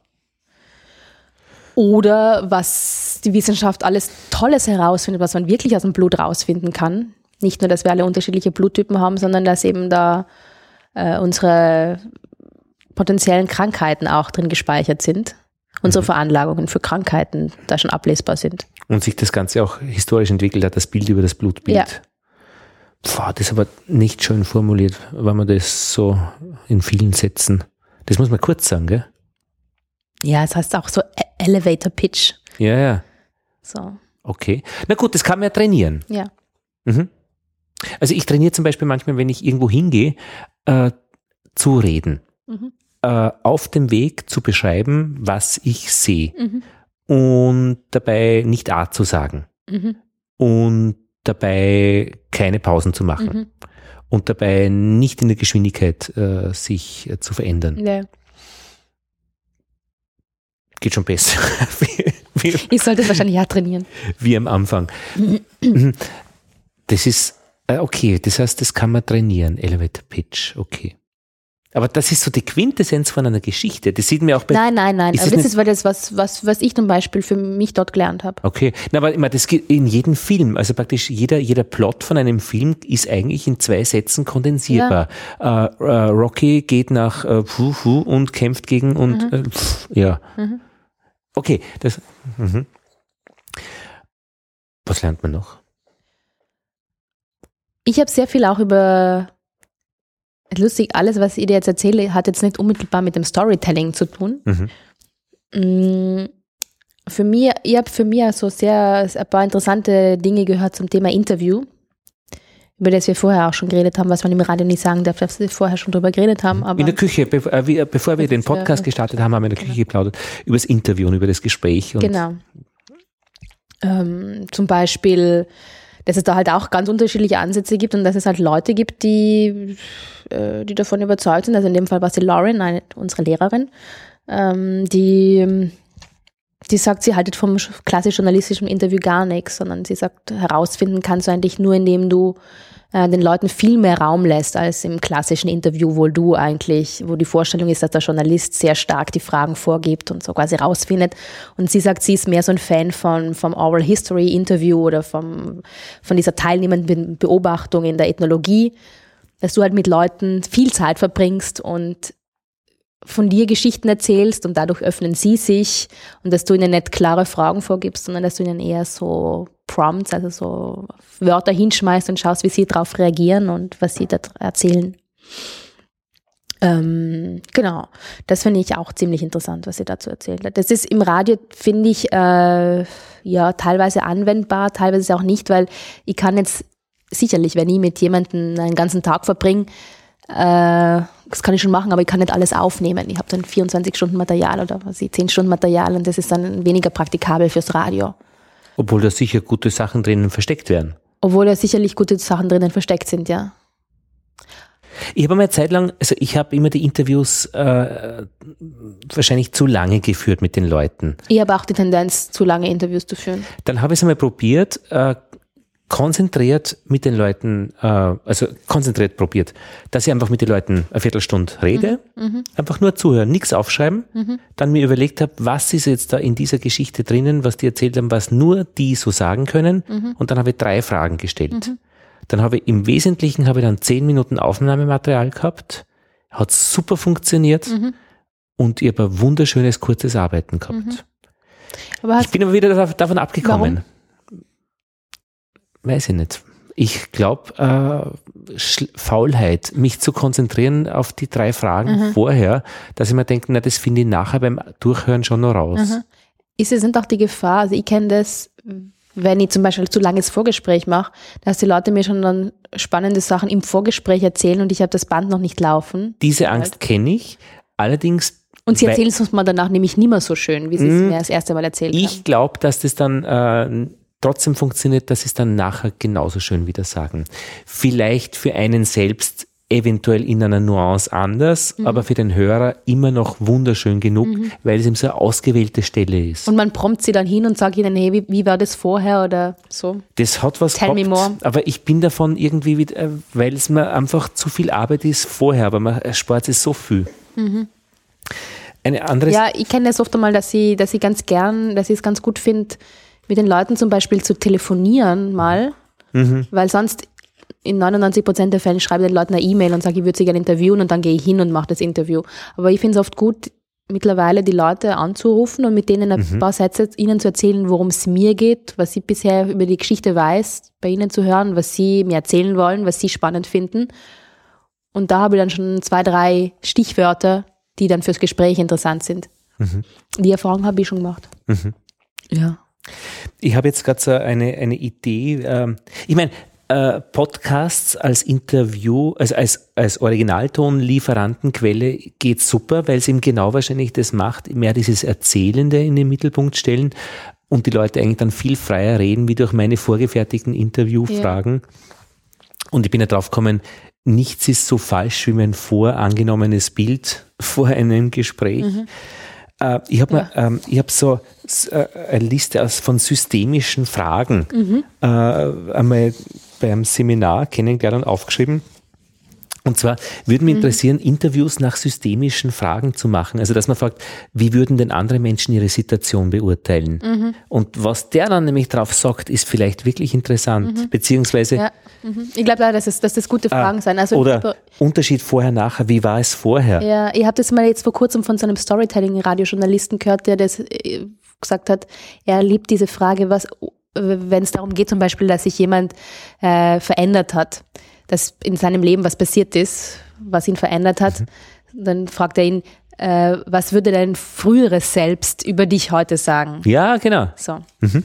Oder was die Wissenschaft alles Tolles herausfindet, was man wirklich aus dem Blut rausfinden kann. Nicht nur, dass wir alle unterschiedliche Bluttypen haben, sondern dass eben da äh, unsere potenziellen Krankheiten auch drin gespeichert sind. Unsere Veranlagungen für Krankheiten da schon ablesbar sind. Und sich das Ganze auch historisch entwickelt hat, das Bild über das Blutbild. Ja. Pfah, das ist aber nicht schön formuliert, wenn man das so in vielen Sätzen. Das muss man kurz sagen, gell? Ja, es heißt auch so E- Elevator Pitch. Ja, ja. So, Okay. Na gut, das kann man ja trainieren. ja. Mhm. Also ich trainiere zum Beispiel manchmal, wenn ich irgendwo hingehe, äh, zu reden. Mhm. Äh, auf dem Weg zu beschreiben, was ich sehe. Mhm. Und dabei nicht A zu sagen. Mhm. Und dabei keine Pausen zu machen. Mhm. Und dabei nicht in der Geschwindigkeit äh, sich äh, zu verändern. Ja. geht schon besser. wie, wie, ich sollte es wahrscheinlich ja trainieren. Wie am Anfang. das ist, okay, das heißt, das kann man trainieren, Elevator Pitch, okay. Aber das ist so die Quintessenz von einer Geschichte. Das sieht mir auch bei. Nein, nein, nein. Ist aber das, ist das, was, was, was ich zum Beispiel für mich dort gelernt habe. Okay. Na, aber immer, das geht in jedem Film. Also praktisch jeder, jeder Plot von einem Film ist eigentlich in zwei Sätzen kondensierbar. Ja. Äh, äh, Rocky geht nach äh, Fu, Fu und kämpft gegen und, mhm. äh, pff, ja. Mhm. Okay. Das, mhm. Was lernt man noch? Ich habe sehr viel auch über lustig, alles, was ich dir jetzt erzähle, hat jetzt nicht unmittelbar mit dem Storytelling zu tun. Mhm. Mm, für mich, ich habe für mich so sehr ein paar interessante Dinge gehört zum Thema Interview, über das wir vorher auch schon geredet haben, was man im Radio nicht sagen darf, dass wir vorher schon drüber geredet haben. in der Küche, äh, bevor wir den Podcast gestartet haben, haben wir in der Küche geplaudert über das Interview und über das Gespräch. genau. Ähm, zum Beispiel dass es da halt auch ganz unterschiedliche Ansätze gibt und dass es halt Leute gibt, die, äh, die davon überzeugt sind. Also in dem Fall war sie Lauren, eine, unsere Lehrerin, ähm, die, die sagt, sie haltet vom klassisch journalistischen Interview gar nichts, sondern sie sagt, herausfinden kannst du eigentlich nur, indem du äh, den Leuten viel mehr Raum lässt als im klassischen Interview, wo du eigentlich, wo die Vorstellung ist, dass der Journalist sehr stark die Fragen vorgibt und so quasi rausfindet. Und sie sagt, sie ist mehr so ein Fan von, vom Oral History Interview oder vom, von dieser teilnehmenden Beobachtung in der Ethnologie, dass du halt mit Leuten viel Zeit verbringst und von dir Geschichten erzählst und dadurch öffnen sie sich und dass du ihnen nicht klare Fragen vorgibst, sondern dass du ihnen eher so Prompts, also so Wörter hinschmeißt und schaust, wie sie darauf reagieren und was sie da erzählen. Ähm, genau, das finde ich auch ziemlich interessant, was sie dazu erzählt hat. Das ist im Radio, finde ich, äh, ja, teilweise anwendbar, teilweise auch nicht, weil ich kann jetzt sicherlich, wenn ich mit jemandem einen ganzen Tag verbringe, äh, das kann ich schon machen, aber ich kann nicht alles aufnehmen. Ich habe dann 24 Stunden Material oder was ich, 10 Stunden Material und das ist dann weniger praktikabel fürs Radio. Obwohl da sicher gute Sachen drinnen versteckt werden. Obwohl da sicherlich gute Sachen drinnen versteckt sind, ja. Ich habe mal eine Zeit lang, also ich habe immer die Interviews äh, wahrscheinlich zu lange geführt mit den Leuten. Ich habe auch die Tendenz, zu lange Interviews zu führen. Dann habe ich es einmal probiert, äh, konzentriert mit den Leuten, äh, also konzentriert probiert, dass ich einfach mit den Leuten eine Viertelstunde rede, mhm. mhm. einfach nur zuhören, nichts aufschreiben, mhm. dann mir überlegt habe, was ist jetzt da in dieser Geschichte drinnen, was die erzählt haben, was nur die so sagen können mhm. und dann habe ich drei Fragen gestellt. Mhm. Dann habe ich im Wesentlichen habe ich dann zehn Minuten Aufnahmematerial gehabt, hat super funktioniert mhm. und ich habe ein wunderschönes kurzes Arbeiten gehabt. ich bin aber wieder davon abgekommen. Warum? Weiß ich nicht. Ich glaube, äh, Faulheit, mich zu konzentrieren auf die drei Fragen mhm. vorher, dass ich mir denke, na, das finde ich nachher beim Durchhören schon noch raus. Mhm. Ist es nicht auch die Gefahr, also ich kenne das, wenn ich zum Beispiel zu langes Vorgespräch mache, dass die Leute mir schon dann spannende Sachen im Vorgespräch erzählen und ich habe das Band noch nicht laufen. Diese Angst kenne ich. Allerdings und sie erzählen es uns mal danach nämlich nicht mehr so schön, wie sie es mhm. mir das erste Mal erzählt ich haben. Ich glaube, dass das dann äh, trotzdem funktioniert, sie es dann nachher genauso schön wieder sagen. Vielleicht für einen selbst eventuell in einer Nuance anders, mhm. aber für den Hörer immer noch wunderschön genug, mhm. weil es ihm so eine ausgewählte Stelle ist. Und man prompt sie dann hin und sagt ihnen, hey, wie, wie war das vorher oder so? Das hat was Tell gehabt, me more. aber ich bin davon irgendwie, wieder, weil es mir einfach zu viel Arbeit ist vorher, aber man spart sich so viel. Mhm. Eine andere ja, ich kenne das oft einmal, dass sie, dass sie ganz gern, dass ich es ganz gut finde, mit den Leuten zum Beispiel zu telefonieren mal, mhm. weil sonst in 99 Prozent der Fälle schreibe ich den Leuten eine E-Mail und sage, ich würde sie gerne interviewen und dann gehe ich hin und mache das Interview. Aber ich finde es oft gut, mittlerweile die Leute anzurufen und mit denen ein mhm. paar Sätze ihnen zu erzählen, worum es mir geht, was ich bisher über die Geschichte weiß, bei ihnen zu hören, was sie mir erzählen wollen, was sie spannend finden. Und da habe ich dann schon zwei, drei Stichwörter, die dann fürs Gespräch interessant sind. Mhm. Die Erfahrung habe ich schon gemacht. Mhm. Ja. Ich habe jetzt gerade so eine, eine Idee. Ähm, ich meine, äh, Podcasts als Interview, also als, als Originaltonlieferantenquelle geht super, weil es eben genau wahrscheinlich das macht, mehr dieses Erzählende in den Mittelpunkt stellen und die Leute eigentlich dann viel freier reden, wie durch meine vorgefertigten Interviewfragen. Ja. Und ich bin ja drauf gekommen, nichts ist so falsch wie mein vorangenommenes Bild vor einem Gespräch. Mhm. Äh, ich habe ja. ähm, hab so äh, eine Liste aus, von systemischen Fragen mhm. äh, einmal beim Seminar kennengelernt und aufgeschrieben. Und zwar würde mich mhm. interessieren. Interviews nach systemischen Fragen zu machen. Also, dass man fragt, wie würden denn andere Menschen ihre Situation beurteilen? Mhm. Und was der dann nämlich drauf sagt, ist vielleicht wirklich interessant. Mhm. Beziehungsweise. Ja. Mhm. Ich glaube dass das, dass das gute ah, Fragen ah, sein. Also oder Unterschied vorher, nachher. Wie war es vorher? Ja, ich habe das mal jetzt vor kurzem von so einem Storytelling-Radiojournalisten gehört, der das äh, gesagt hat. Er liebt diese Frage, was, wenn es darum geht, zum Beispiel, dass sich jemand äh, verändert hat dass in seinem Leben was passiert ist, was ihn verändert hat. Mhm. Dann fragt er ihn, äh, was würde dein früheres Selbst über dich heute sagen? Ja, genau. So. Mhm.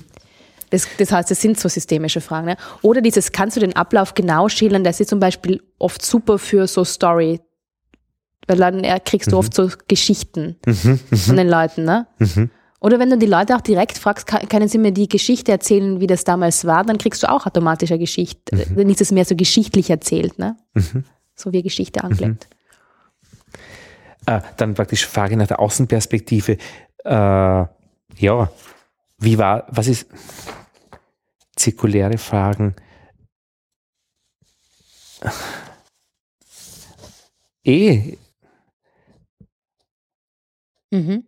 Das, das, heißt, das sind so systemische Fragen. Ne? Oder dieses, kannst du den Ablauf genau schildern? Das ist zum Beispiel oft super für so Story. Weil dann kriegst du mhm. oft so Geschichten mhm. mhm. von den Leuten. Ne? Oder wenn du die Leute auch direkt fragst, können sie mir die Geschichte erzählen, wie das damals war, dann kriegst du auch automatisch eine Geschichte. Mhm. Dann ist es mehr so geschichtlich erzählt, ne? Mhm. So wie Geschichte angelegt. Mhm. Ah, dann praktisch Frage nach der Außenperspektive. Äh, ja, wie war, was ist zirkuläre Fragen? Eh. Mhm.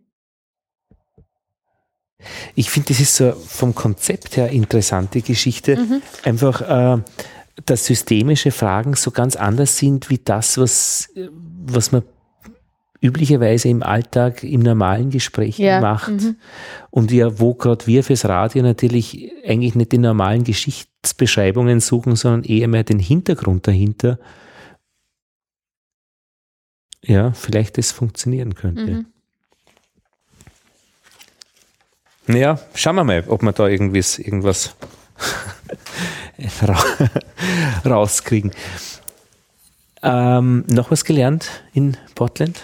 Ich finde, das ist so vom Konzept her interessante Geschichte. Mhm. Einfach, äh, dass systemische Fragen so ganz anders sind wie das, was, was man üblicherweise im Alltag, im normalen Gespräch ja. macht. Mhm. Und ja, wo gerade wir fürs Radio natürlich eigentlich nicht die normalen Geschichtsbeschreibungen suchen, sondern eher mehr den Hintergrund dahinter. Ja, vielleicht das funktionieren könnte. Mhm. Ja, schauen wir mal, ob wir da irgendwas, irgendwas rauskriegen. Ähm, noch was gelernt in Portland?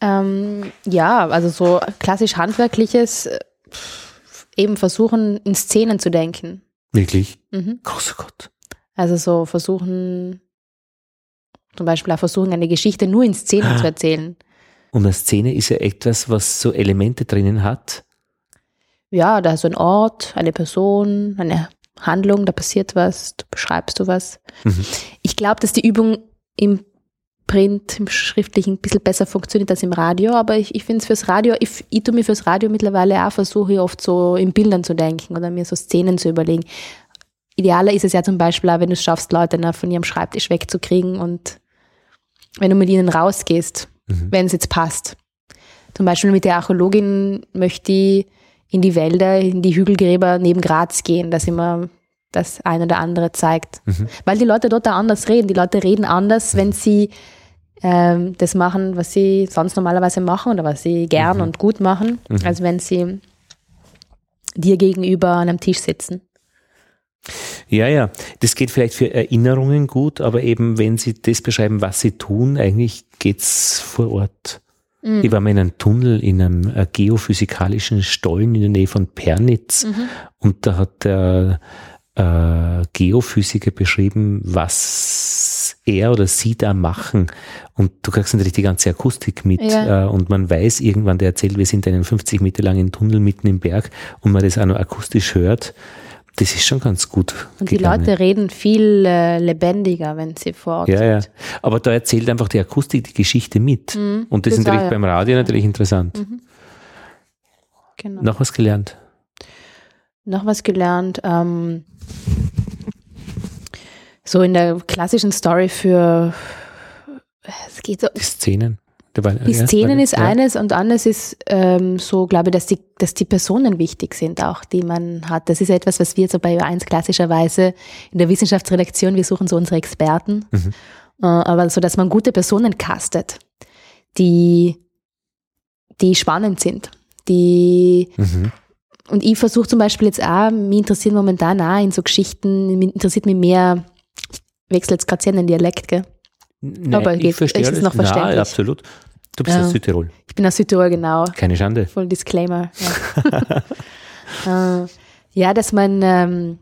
Ähm, ja, also so klassisch handwerkliches, äh, eben versuchen, in Szenen zu denken. Wirklich? Mhm. Großer Gott. Also so versuchen, zum Beispiel auch versuchen, eine Geschichte nur in Szenen ah. zu erzählen. Und eine Szene ist ja etwas, was so Elemente drinnen hat, ja, da ist ein Ort, eine Person, eine Handlung, da passiert was, du beschreibst du was. Mhm. Ich glaube, dass die Übung im Print, im Schriftlichen ein bisschen besser funktioniert als im Radio, aber ich, ich finde es fürs Radio, ich, ich tue mir fürs Radio mittlerweile auch, versuche ich oft so in Bildern zu denken oder mir so Szenen zu überlegen. Idealer ist es ja zum Beispiel auch, wenn du es schaffst, Leute von ihrem Schreibtisch wegzukriegen und wenn du mit ihnen rausgehst, mhm. wenn es jetzt passt. Zum Beispiel mit der Archäologin möchte ich in die Wälder, in die Hügelgräber neben Graz gehen, dass immer das eine oder andere zeigt. Mhm. Weil die Leute dort auch anders reden. Die Leute reden anders, wenn sie ähm, das machen, was sie sonst normalerweise machen oder was sie gern mhm. und gut machen, mhm. als wenn sie dir gegenüber an einem Tisch sitzen. Ja, ja, das geht vielleicht für Erinnerungen gut, aber eben wenn Sie das beschreiben, was Sie tun, eigentlich geht es vor Ort. Mhm. Ich war mal in einem Tunnel in einem äh, geophysikalischen Stollen in der Nähe von Pernitz mhm. und da hat der äh, Geophysiker beschrieben, was er oder sie da machen. Und du kriegst natürlich die ganze Akustik mit. Ja. Äh, und man weiß irgendwann, der erzählt, wir sind einen 50 Meter langen Tunnel mitten im Berg und man das auch noch akustisch hört das ist schon ganz gut. Und gegangen. die Leute reden viel äh, lebendiger, wenn sie vor Ort ja, sind. Ja, aber da erzählt einfach die Akustik die Geschichte mit. Mhm, Und das, das ist natürlich ja. beim Radio natürlich interessant. Mhm. Genau. Noch was gelernt? Noch was gelernt. Ähm, so in der klassischen Story für es geht so. Die Szenen. Die Szenen ist ja. eines und anderes ist ähm, so, glaube ich, dass die, dass die Personen wichtig sind auch, die man hat. Das ist etwas, was wir so bei Ü1 klassischerweise in der Wissenschaftsredaktion, wir suchen so unsere Experten, mhm. äh, aber so, dass man gute Personen castet, die, die spannend sind, die mhm. Und ich versuche zum Beispiel jetzt auch, mich interessiert momentan auch in so Geschichten, mich interessiert mich mehr, ich wechsle jetzt gerade sehr in den Dialekt, gell? Nee, Aber ich verstehe ist es noch verständlich. Ja, absolut. Du bist ja. aus Südtirol. Ich bin aus Südtirol, genau. Keine Schande. Voll Disclaimer. Ja, äh, ja dass man, ähm,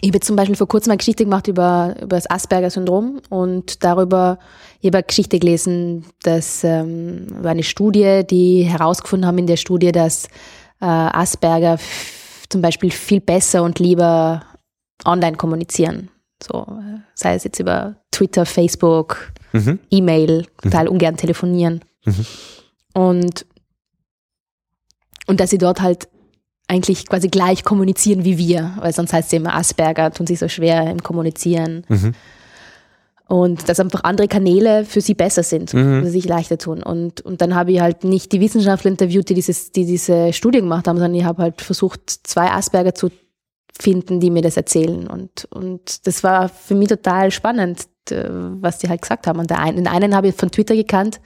Ich habe zum Beispiel vor kurzem eine Geschichte gemacht über, über das Asperger-Syndrom und darüber, ich habe eine Geschichte gelesen, dass ähm, war eine Studie, die herausgefunden haben in der Studie, dass äh, Asperger zum Beispiel viel besser und lieber online kommunizieren. So, äh, sei es jetzt über Twitter, Facebook, mhm. E-Mail, total mhm. ungern telefonieren. Mhm. Und, und dass sie dort halt eigentlich quasi gleich kommunizieren wie wir, weil sonst heißt es immer Asperger, tun sich so schwer im Kommunizieren. Mhm. Und dass einfach andere Kanäle für sie besser sind, mhm. sich leichter tun. Und, und dann habe ich halt nicht die Wissenschaftler interviewt, die, dieses, die diese Studie gemacht haben, sondern ich habe halt versucht, zwei Asperger zu finden, die mir das erzählen. Und, und das war für mich total spannend, was die halt gesagt haben. Und der einen, den einen habe ich von Twitter gekannt,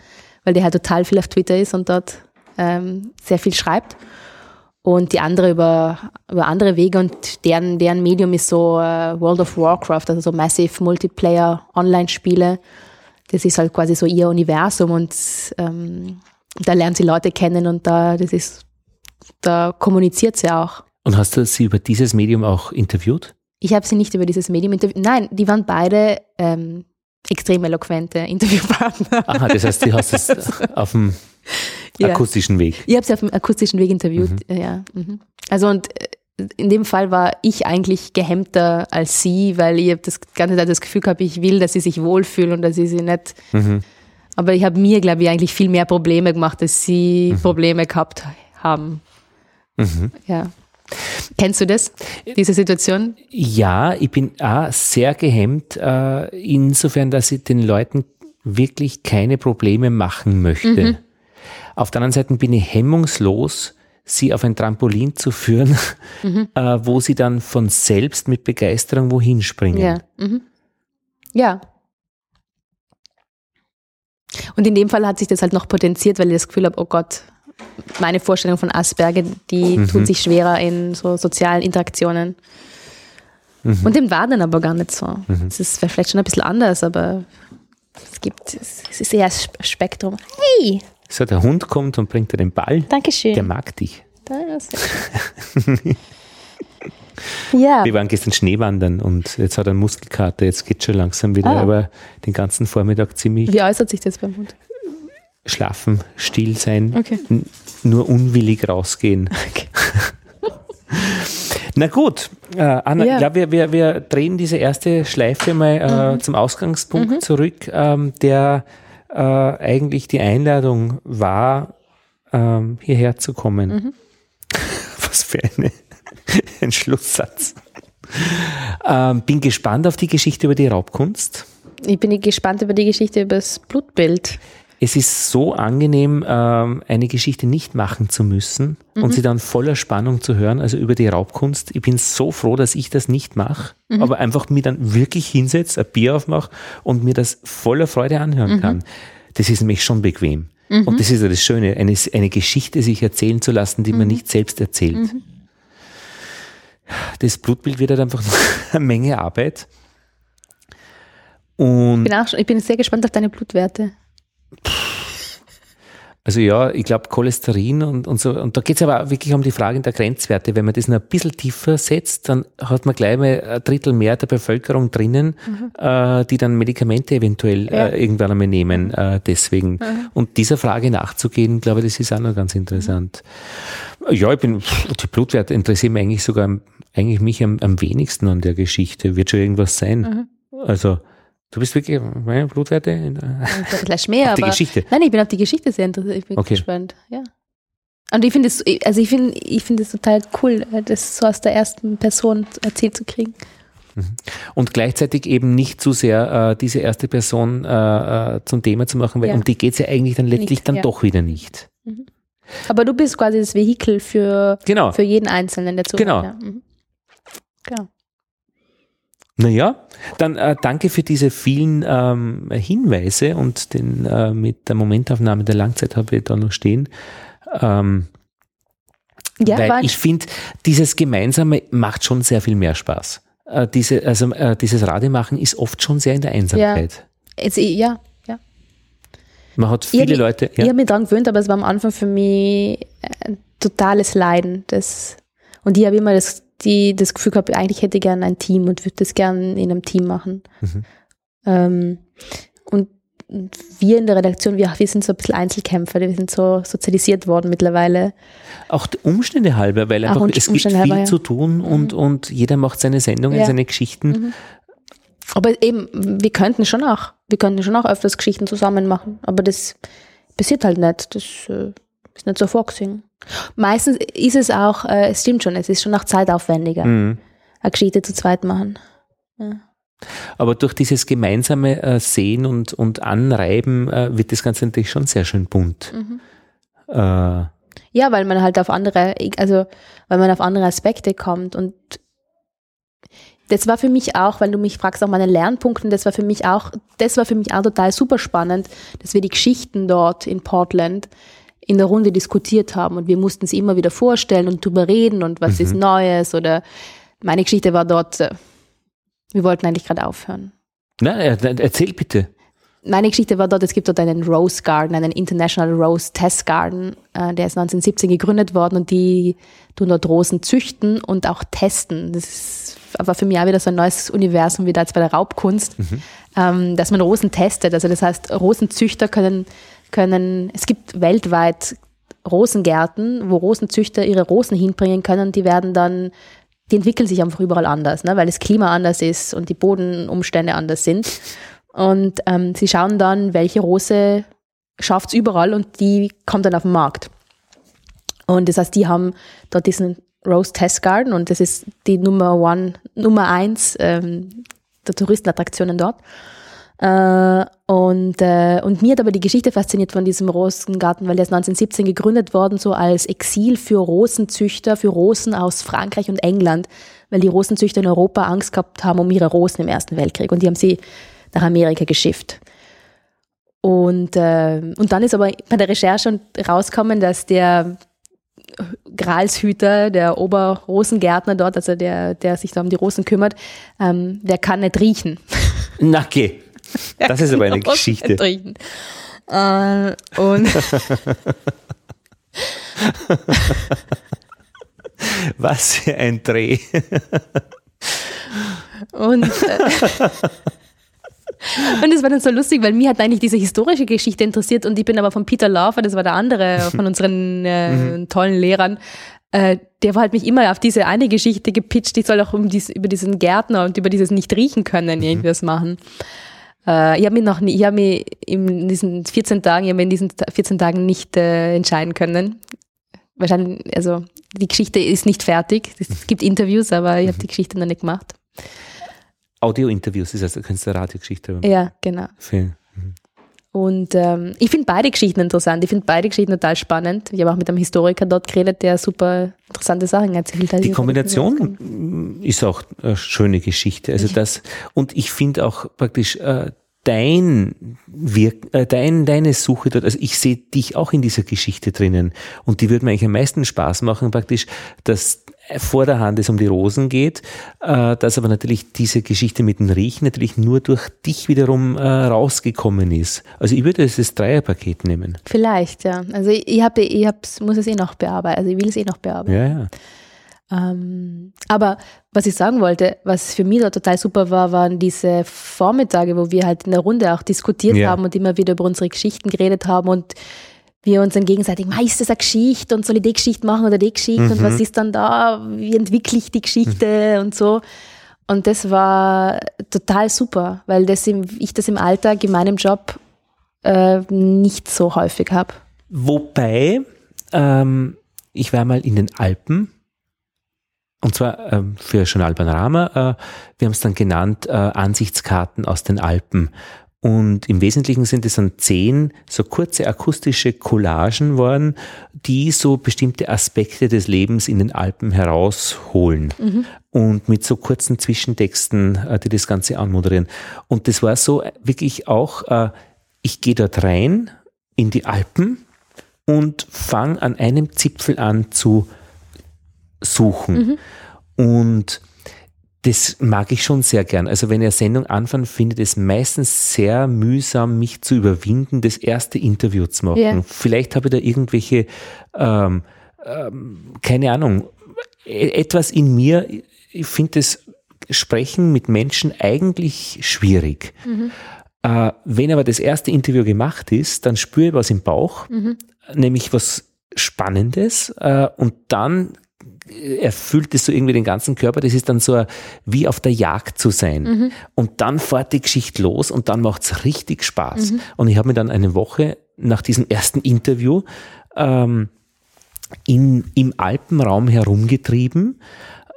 weil der halt total viel auf Twitter ist und dort ähm, sehr viel schreibt und die andere über, über andere Wege und deren, deren Medium ist so äh, World of Warcraft, also so Massive Multiplayer Online-Spiele. Das ist halt quasi so ihr Universum und ähm, da lernt sie Leute kennen und da, das ist, da kommuniziert sie auch. Und hast du sie über dieses Medium auch interviewt? Ich habe sie nicht über dieses Medium interviewt. Nein, die waren beide ähm, extrem eloquente Interviewpartner. Aha, das heißt, du hast es auf dem ja. akustischen Weg. Ich habe sie auf dem akustischen Weg interviewt, mhm. ja. Mhm. Also und äh, in dem Fall war ich eigentlich gehemmter als sie, weil ich habe das ganze Zeit das Gefühl gehabt, ich will, dass sie sich wohlfühlen und dass sie sie nicht. Mhm. Aber ich habe mir, glaube ich, eigentlich viel mehr Probleme gemacht, als sie mhm. Probleme gehabt haben. Mhm. Ja. Kennst du das, diese Situation? Ja, ich bin auch sehr gehemmt, äh, insofern, dass ich den Leuten wirklich keine Probleme machen möchte. Mhm. Auf der anderen Seite bin ich hemmungslos, sie auf ein Trampolin zu führen, mhm. äh, wo sie dann von selbst mit Begeisterung wohin springen. Ja. Mhm. ja. Und in dem Fall hat sich das halt noch potenziert, weil ich das Gefühl habe, oh Gott, meine Vorstellung von Asperger, die mhm. tut sich schwerer in so sozialen Interaktionen. Mhm. Und dem war dann aber gar nicht so. Mhm. Es ist vielleicht schon ein bisschen anders, aber es gibt, es ist eher das Spektrum. Hey! So, der Hund kommt und bringt dir den Ball. Dankeschön. Der mag dich. ja. Wir waren gestern Schneewandern und jetzt hat er einen Muskelkater, jetzt geht schon langsam wieder, ah. aber den ganzen Vormittag ziemlich. Wie äußert sich das beim Hund? Schlafen, still sein, okay. nur unwillig rausgehen. Okay. Na gut, äh, Anna, ja. ich glaube, wir, wir, wir drehen diese erste Schleife mal äh, mhm. zum Ausgangspunkt mhm. zurück, ähm, der äh, eigentlich die Einladung war, ähm, hierher zu kommen. Mhm. Was für eine, ein Schlusssatz. Ähm, bin gespannt auf die Geschichte über die Raubkunst. Ich bin gespannt über die Geschichte über das Blutbild es ist so angenehm, ähm, eine Geschichte nicht machen zu müssen mhm. und sie dann voller Spannung zu hören, also über die Raubkunst. Ich bin so froh, dass ich das nicht mache, mhm. aber einfach mir dann wirklich hinsetze, ein Bier aufmache und mir das voller Freude anhören mhm. kann. Das ist nämlich schon bequem. Mhm. Und das ist ja das Schöne, eine, eine Geschichte sich erzählen zu lassen, die man mhm. nicht selbst erzählt. Mhm. Das Blutbild wird halt einfach eine Menge Arbeit. Und ich bin, auch, ich bin sehr gespannt auf deine Blutwerte. Also ja, ich glaube Cholesterin und, und so. Und da geht es aber auch wirklich um die Frage der Grenzwerte. Wenn man das noch ein bisschen tiefer setzt, dann hat man gleich mal ein Drittel mehr der Bevölkerung drinnen, mhm. äh, die dann Medikamente eventuell ja. äh, irgendwann einmal nehmen. Äh, deswegen. Mhm. Und dieser Frage nachzugehen, glaube ich, das ist auch noch ganz interessant. Mhm. Ja, ich bin, die Blutwerte interessieren mich eigentlich sogar eigentlich mich am, am wenigsten an der Geschichte. Wird schon irgendwas sein. Mhm. Also Du bist wirklich meine Blutwerte? In der, vielleicht mehr, auf die Geschichte. Nein, ich bin auf die Geschichte sehr interessiert. Ich bin okay. gespannt. Ja. Und ich finde es, also ich finde, ich finde es total cool, das so aus der ersten Person erzählt zu kriegen. Mhm. Und gleichzeitig eben nicht zu sehr äh, diese erste Person äh, äh, zum Thema zu machen, weil ja. um die geht es ja eigentlich dann letztlich nicht, dann ja. doch wieder nicht. Mhm. Aber du bist quasi das Vehikel für, genau. für jeden Einzelnen dazu. Genau. Ja. Mhm. genau. Naja, dann äh, danke für diese vielen ähm, Hinweise und den äh, mit der Momentaufnahme der Langzeit habe ich da noch stehen. Ähm, ja, weil ich finde, dieses Gemeinsame macht schon sehr viel mehr Spaß. Äh, diese, also äh, dieses Rademachen ist oft schon sehr in der Einsamkeit. Ja, es, ja, ja. Man hat viele ich, Leute. Ja. Ich habe mich daran gewöhnt, aber es war am Anfang für mich ein totales Leiden. Das, und ich habe immer das die das Gefühl gehabt, eigentlich hätte ich gerne ein Team und würde das gerne in einem Team machen. Mhm. Ähm, und wir in der Redaktion, wir, wir sind so ein bisschen Einzelkämpfer, wir sind so sozialisiert worden mittlerweile. Auch Umstände halber, weil einfach es gibt viel halber, ja. zu tun mhm. und, und jeder macht seine Sendungen, ja. seine Geschichten. Mhm. Aber eben, wir könnten schon auch, wir könnten schon auch öfters Geschichten zusammen machen, aber das passiert halt nicht. Das äh, ist nicht so vorgesehen. Meistens ist es auch, äh, es stimmt schon, es ist schon auch zeitaufwendiger, mhm. eine Geschichte zu zweit machen. Ja. Aber durch dieses gemeinsame äh, Sehen und, und Anreiben äh, wird das Ganze natürlich schon sehr schön bunt. Mhm. Äh, ja, weil man halt auf andere, also weil man auf andere Aspekte kommt und das war für mich auch, weil du mich fragst, auch meine Lernpunkte, das war für mich auch, das war für mich auch total super spannend, dass wir die Geschichten dort in Portland in der Runde diskutiert haben und wir mussten sie immer wieder vorstellen und drüber reden und was mhm. ist Neues oder meine Geschichte war dort, äh, wir wollten eigentlich gerade aufhören. Na, erzähl bitte. Meine Geschichte war dort, es gibt dort einen Rose Garden, einen International Rose Test Garden, äh, der ist 1917 gegründet worden und die tun dort Rosen züchten und auch testen. Das ist aber für mich auch wieder so ein neues Universum, wie da jetzt bei der Raubkunst, mhm. ähm, dass man Rosen testet. Also das heißt, Rosenzüchter können, können, es gibt weltweit Rosengärten, wo Rosenzüchter ihre Rosen hinbringen können. Die werden dann, die entwickeln sich einfach überall anders, ne, weil das Klima anders ist und die Bodenumstände anders sind. Und ähm, sie schauen dann, welche Rose schafft es überall und die kommt dann auf den Markt. Und das heißt, die haben dort diesen Rose Test Garden und das ist die Nummer one, Nummer eins ähm, der Touristenattraktionen dort. Äh, und, äh, und mir hat aber die Geschichte fasziniert von diesem Rosengarten, weil der ist 1917 gegründet worden, so als Exil für Rosenzüchter, für Rosen aus Frankreich und England, weil die Rosenzüchter in Europa Angst gehabt haben um ihre Rosen im Ersten Weltkrieg und die haben sie nach Amerika geschifft. Und, äh, und dann ist aber bei der Recherche rausgekommen, dass der Gralshüter, der Oberrosengärtner dort, also der, der sich da um die Rosen kümmert, ähm, der kann nicht riechen. Das ist aber eine Geschichte. Äh, und Was für ein Dreh. und äh, und es war dann so lustig, weil mir hat eigentlich diese historische Geschichte interessiert und ich bin aber von Peter Laufer, das war der andere von unseren äh, mhm. tollen Lehrern, äh, der war halt mich immer auf diese eine Geschichte gepitcht, ich soll auch um dies, über diesen Gärtner und über dieses nicht riechen können mhm. irgendwas machen. Äh, ich habe mich noch nie, ich habe mich in diesen 14 Tagen, ich habe in diesen 14 Tagen nicht äh, entscheiden können. Wahrscheinlich, also die Geschichte ist nicht fertig. Es gibt Interviews, aber ich habe die Geschichte noch nicht gemacht. Audio-Interviews, das heißt, du kannst eine Radiogeschichte. Ja, genau. Viel. Und ähm, ich finde beide Geschichten interessant. Ich finde beide Geschichten total spannend. Ich habe auch mit einem Historiker dort geredet, der super interessante Sachen erzählt hat. Die Kombination ist auch eine schöne Geschichte. Also das, und ich finde auch praktisch äh, dein Wirk, äh, dein, deine Suche dort, also ich sehe dich auch in dieser Geschichte drinnen und die würde mir eigentlich am meisten Spaß machen, praktisch, dass vor der Hand es um die Rosen geht, äh, dass aber natürlich diese Geschichte mit dem Riechen natürlich nur durch dich wiederum äh, rausgekommen ist. Also ich würde das Dreierpaket nehmen. Vielleicht, ja. Also ich, ich, hab, ich hab's, muss es eh noch bearbeiten, also ich will es eh noch bearbeiten. Ja, ja. Ähm, aber was ich sagen wollte, was für mich da total super war, waren diese Vormittage, wo wir halt in der Runde auch diskutiert ja. haben und immer wieder über unsere Geschichten geredet haben und wir uns dann gegenseitig, ist das eine Geschichte und soll ich die Geschichte machen oder die Geschichte mhm. und was mhm. ist dann da, wie entwickle ich die Geschichte mhm. und so. Und das war total super, weil das im, ich das im Alltag, in meinem Job äh, nicht so häufig habe. Wobei, ähm, ich war mal in den Alpen und zwar ähm, für Journal Panorama. Äh, wir haben es dann genannt äh, Ansichtskarten aus den Alpen. Und im Wesentlichen sind es dann zehn so kurze akustische Collagen worden, die so bestimmte Aspekte des Lebens in den Alpen herausholen. Mhm. Und mit so kurzen Zwischentexten, äh, die das Ganze anmoderieren. Und das war so wirklich auch, äh, ich gehe dort rein in die Alpen und fange an einem Zipfel an zu suchen. Mhm. Und das mag ich schon sehr gern. Also wenn ihr Sendung anfangen, findet es meistens sehr mühsam, mich zu überwinden, das erste Interview zu machen. Yeah. Vielleicht habe ich da irgendwelche ähm, ähm, keine Ahnung, e- etwas in mir, ich finde das Sprechen mit Menschen eigentlich schwierig. Mhm. Äh, wenn aber das erste Interview gemacht ist, dann spüre ich was im Bauch, Mhm. nämlich was Spannendes äh, und dann erfüllt es so irgendwie den ganzen Körper. Das ist dann so ein, wie auf der Jagd zu sein. Mhm. Und dann fährt die Geschichte los und dann macht's richtig Spaß. Mhm. Und ich habe mir dann eine Woche nach diesem ersten Interview ähm, in, im Alpenraum herumgetrieben,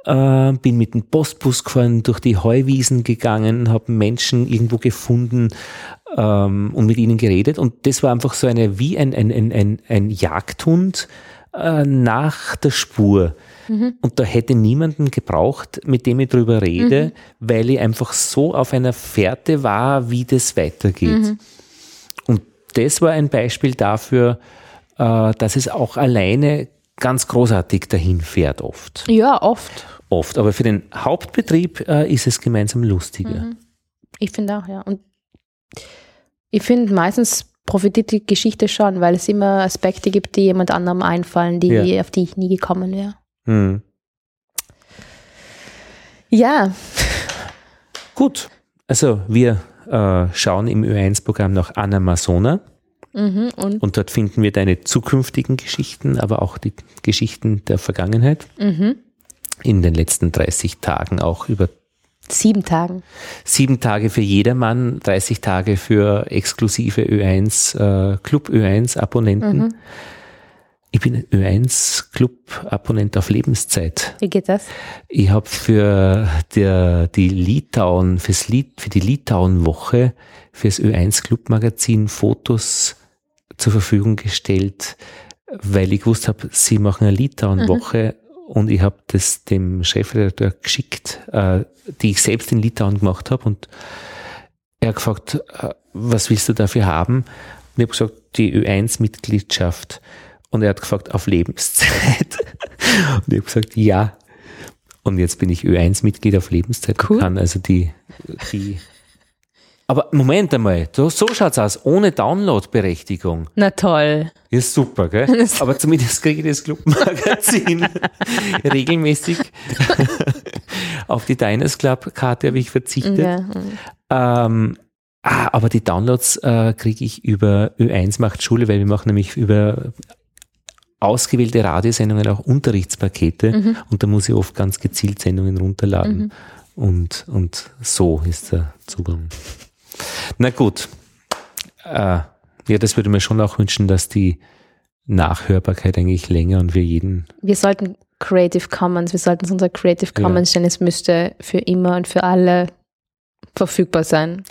äh, bin mit dem Postbus gefahren, durch die Heuwiesen gegangen, habe Menschen irgendwo gefunden ähm, und mit ihnen geredet. Und das war einfach so eine, wie ein, ein, ein, ein, ein Jagdhund äh, nach der Spur. Und da hätte niemanden gebraucht, mit dem ich drüber rede, weil ich einfach so auf einer Fährte war, wie das weitergeht. Und das war ein Beispiel dafür, äh, dass es auch alleine ganz großartig dahin fährt oft. Ja, oft. Oft. Aber für den Hauptbetrieb äh, ist es gemeinsam lustiger. Ich finde auch, ja. Und ich finde, meistens profitiert die Geschichte schon, weil es immer Aspekte gibt, die jemand anderem einfallen, die, Ja. auf die ich nie gekommen wäre. Hm. Ja, Gut. Also wir äh, schauen im Ö1-Programm nach Anna Masona mhm. und und dort finden wir deine zukünftigen Geschichten, aber auch die Geschichten der Vergangenheit. mhm. In den letzten 30 Tagen auch über sieben Tagen. sieben Tage für jedermann, 30 Tage für exklusive Ö1, äh, Club Ö1 Abonnenten. Mhm. Ich bin Ö1 Club Abonnent auf Lebenszeit. Wie geht das? Ich habe für der, die Litauen, fürs Lit, für die Litauen-Woche, fürs Ö1 Club Magazin Fotos zur Verfügung gestellt, weil ich gewusst habe, sie machen eine Litauen-Woche und ich habe das dem Chefredakteur geschickt, äh, die ich selbst in Litauen gemacht habe und er hat gefragt, äh, was willst du dafür haben? Und ich habe gesagt, die Ö1-Mitgliedschaft. Und er hat gefragt, auf Lebenszeit. Und ich habe gesagt, ja. Und jetzt bin ich Ö1-Mitglied auf Lebenszeit Cool. kann also die, die. Aber Moment einmal, so, so schaut's aus, ohne Download-Berechtigung. Na toll. Ist super, gell? Aber zumindest kriege ich das Clubmagazin regelmäßig. Auf die Diners Club-Karte habe ich verzichtet. Ja. mhm. Ähm, ah, aber die Downloads äh, kriege ich über Ö1 macht Schule, weil wir machen nämlich über ausgewählte Radiosendungen auch Unterrichtspakete und da muss ich oft ganz gezielt Sendungen runterladen. Und, und so ist der Zugang. Na gut. Äh, ja, das würde mir schon auch wünschen, dass die Nachhörbarkeit eigentlich länger und für jeden. Wir sollten Creative Commons, wir sollten es unter Creative Ja. Commons stellen. Es müsste für immer und für alle verfügbar sein.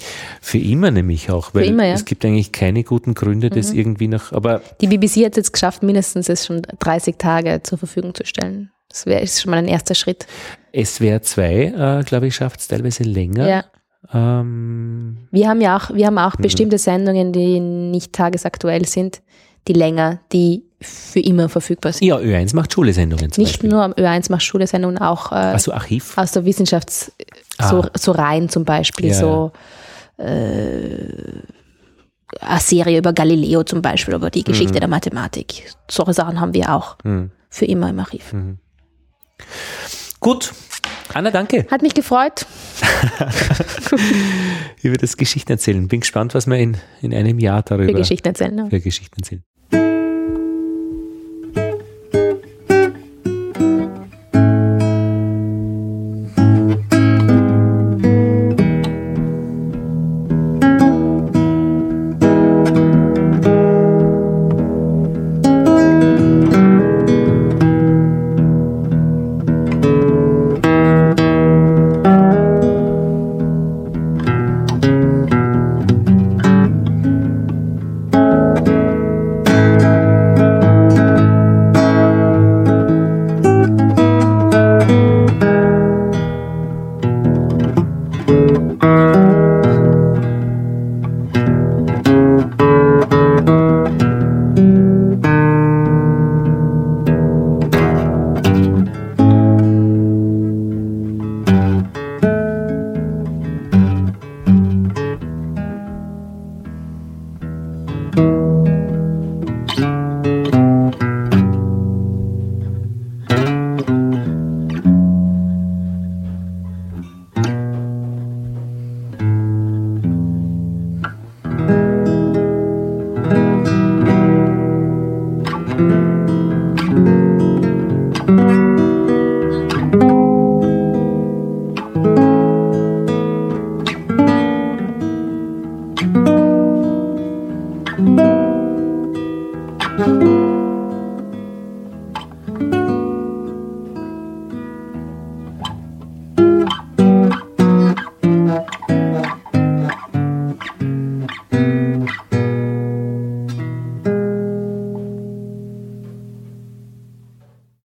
Für immer nämlich auch, weil immer, ja. es gibt eigentlich keine guten Gründe, das irgendwie nach, aber Die BBC hat es jetzt geschafft, mindestens es schon 30 Tage zur Verfügung zu stellen. Das wäre schon mal ein erster Schritt. SWR 2, äh, glaube ich, schafft es teilweise länger. Ja. Ähm, Wir haben ja auch, wir haben Mhm. auch bestimmte Sendungen, die nicht tagesaktuell sind, die länger, die für immer verfügbar sind. ja, Ö1 macht Schulesendungen zum Nicht Beispiel. nur am Ö1 macht Schule-Sendungen, auch äh, Also Archiv. aus der Wissenschafts-, Ah. so, so Reihen zum Beispiel, Ja, so äh, eine Serie über Galileo zum Beispiel, über die Geschichte der Mathematik. Solche Sachen haben wir auch Hm. für immer im Archiv. Gut. Anna, danke Hat mich gefreut. über das Geschichten erzählen. Bin gespannt, was wir in, in einem Jahr darüber für Geschichten erzählen. für Geschichten erzählen.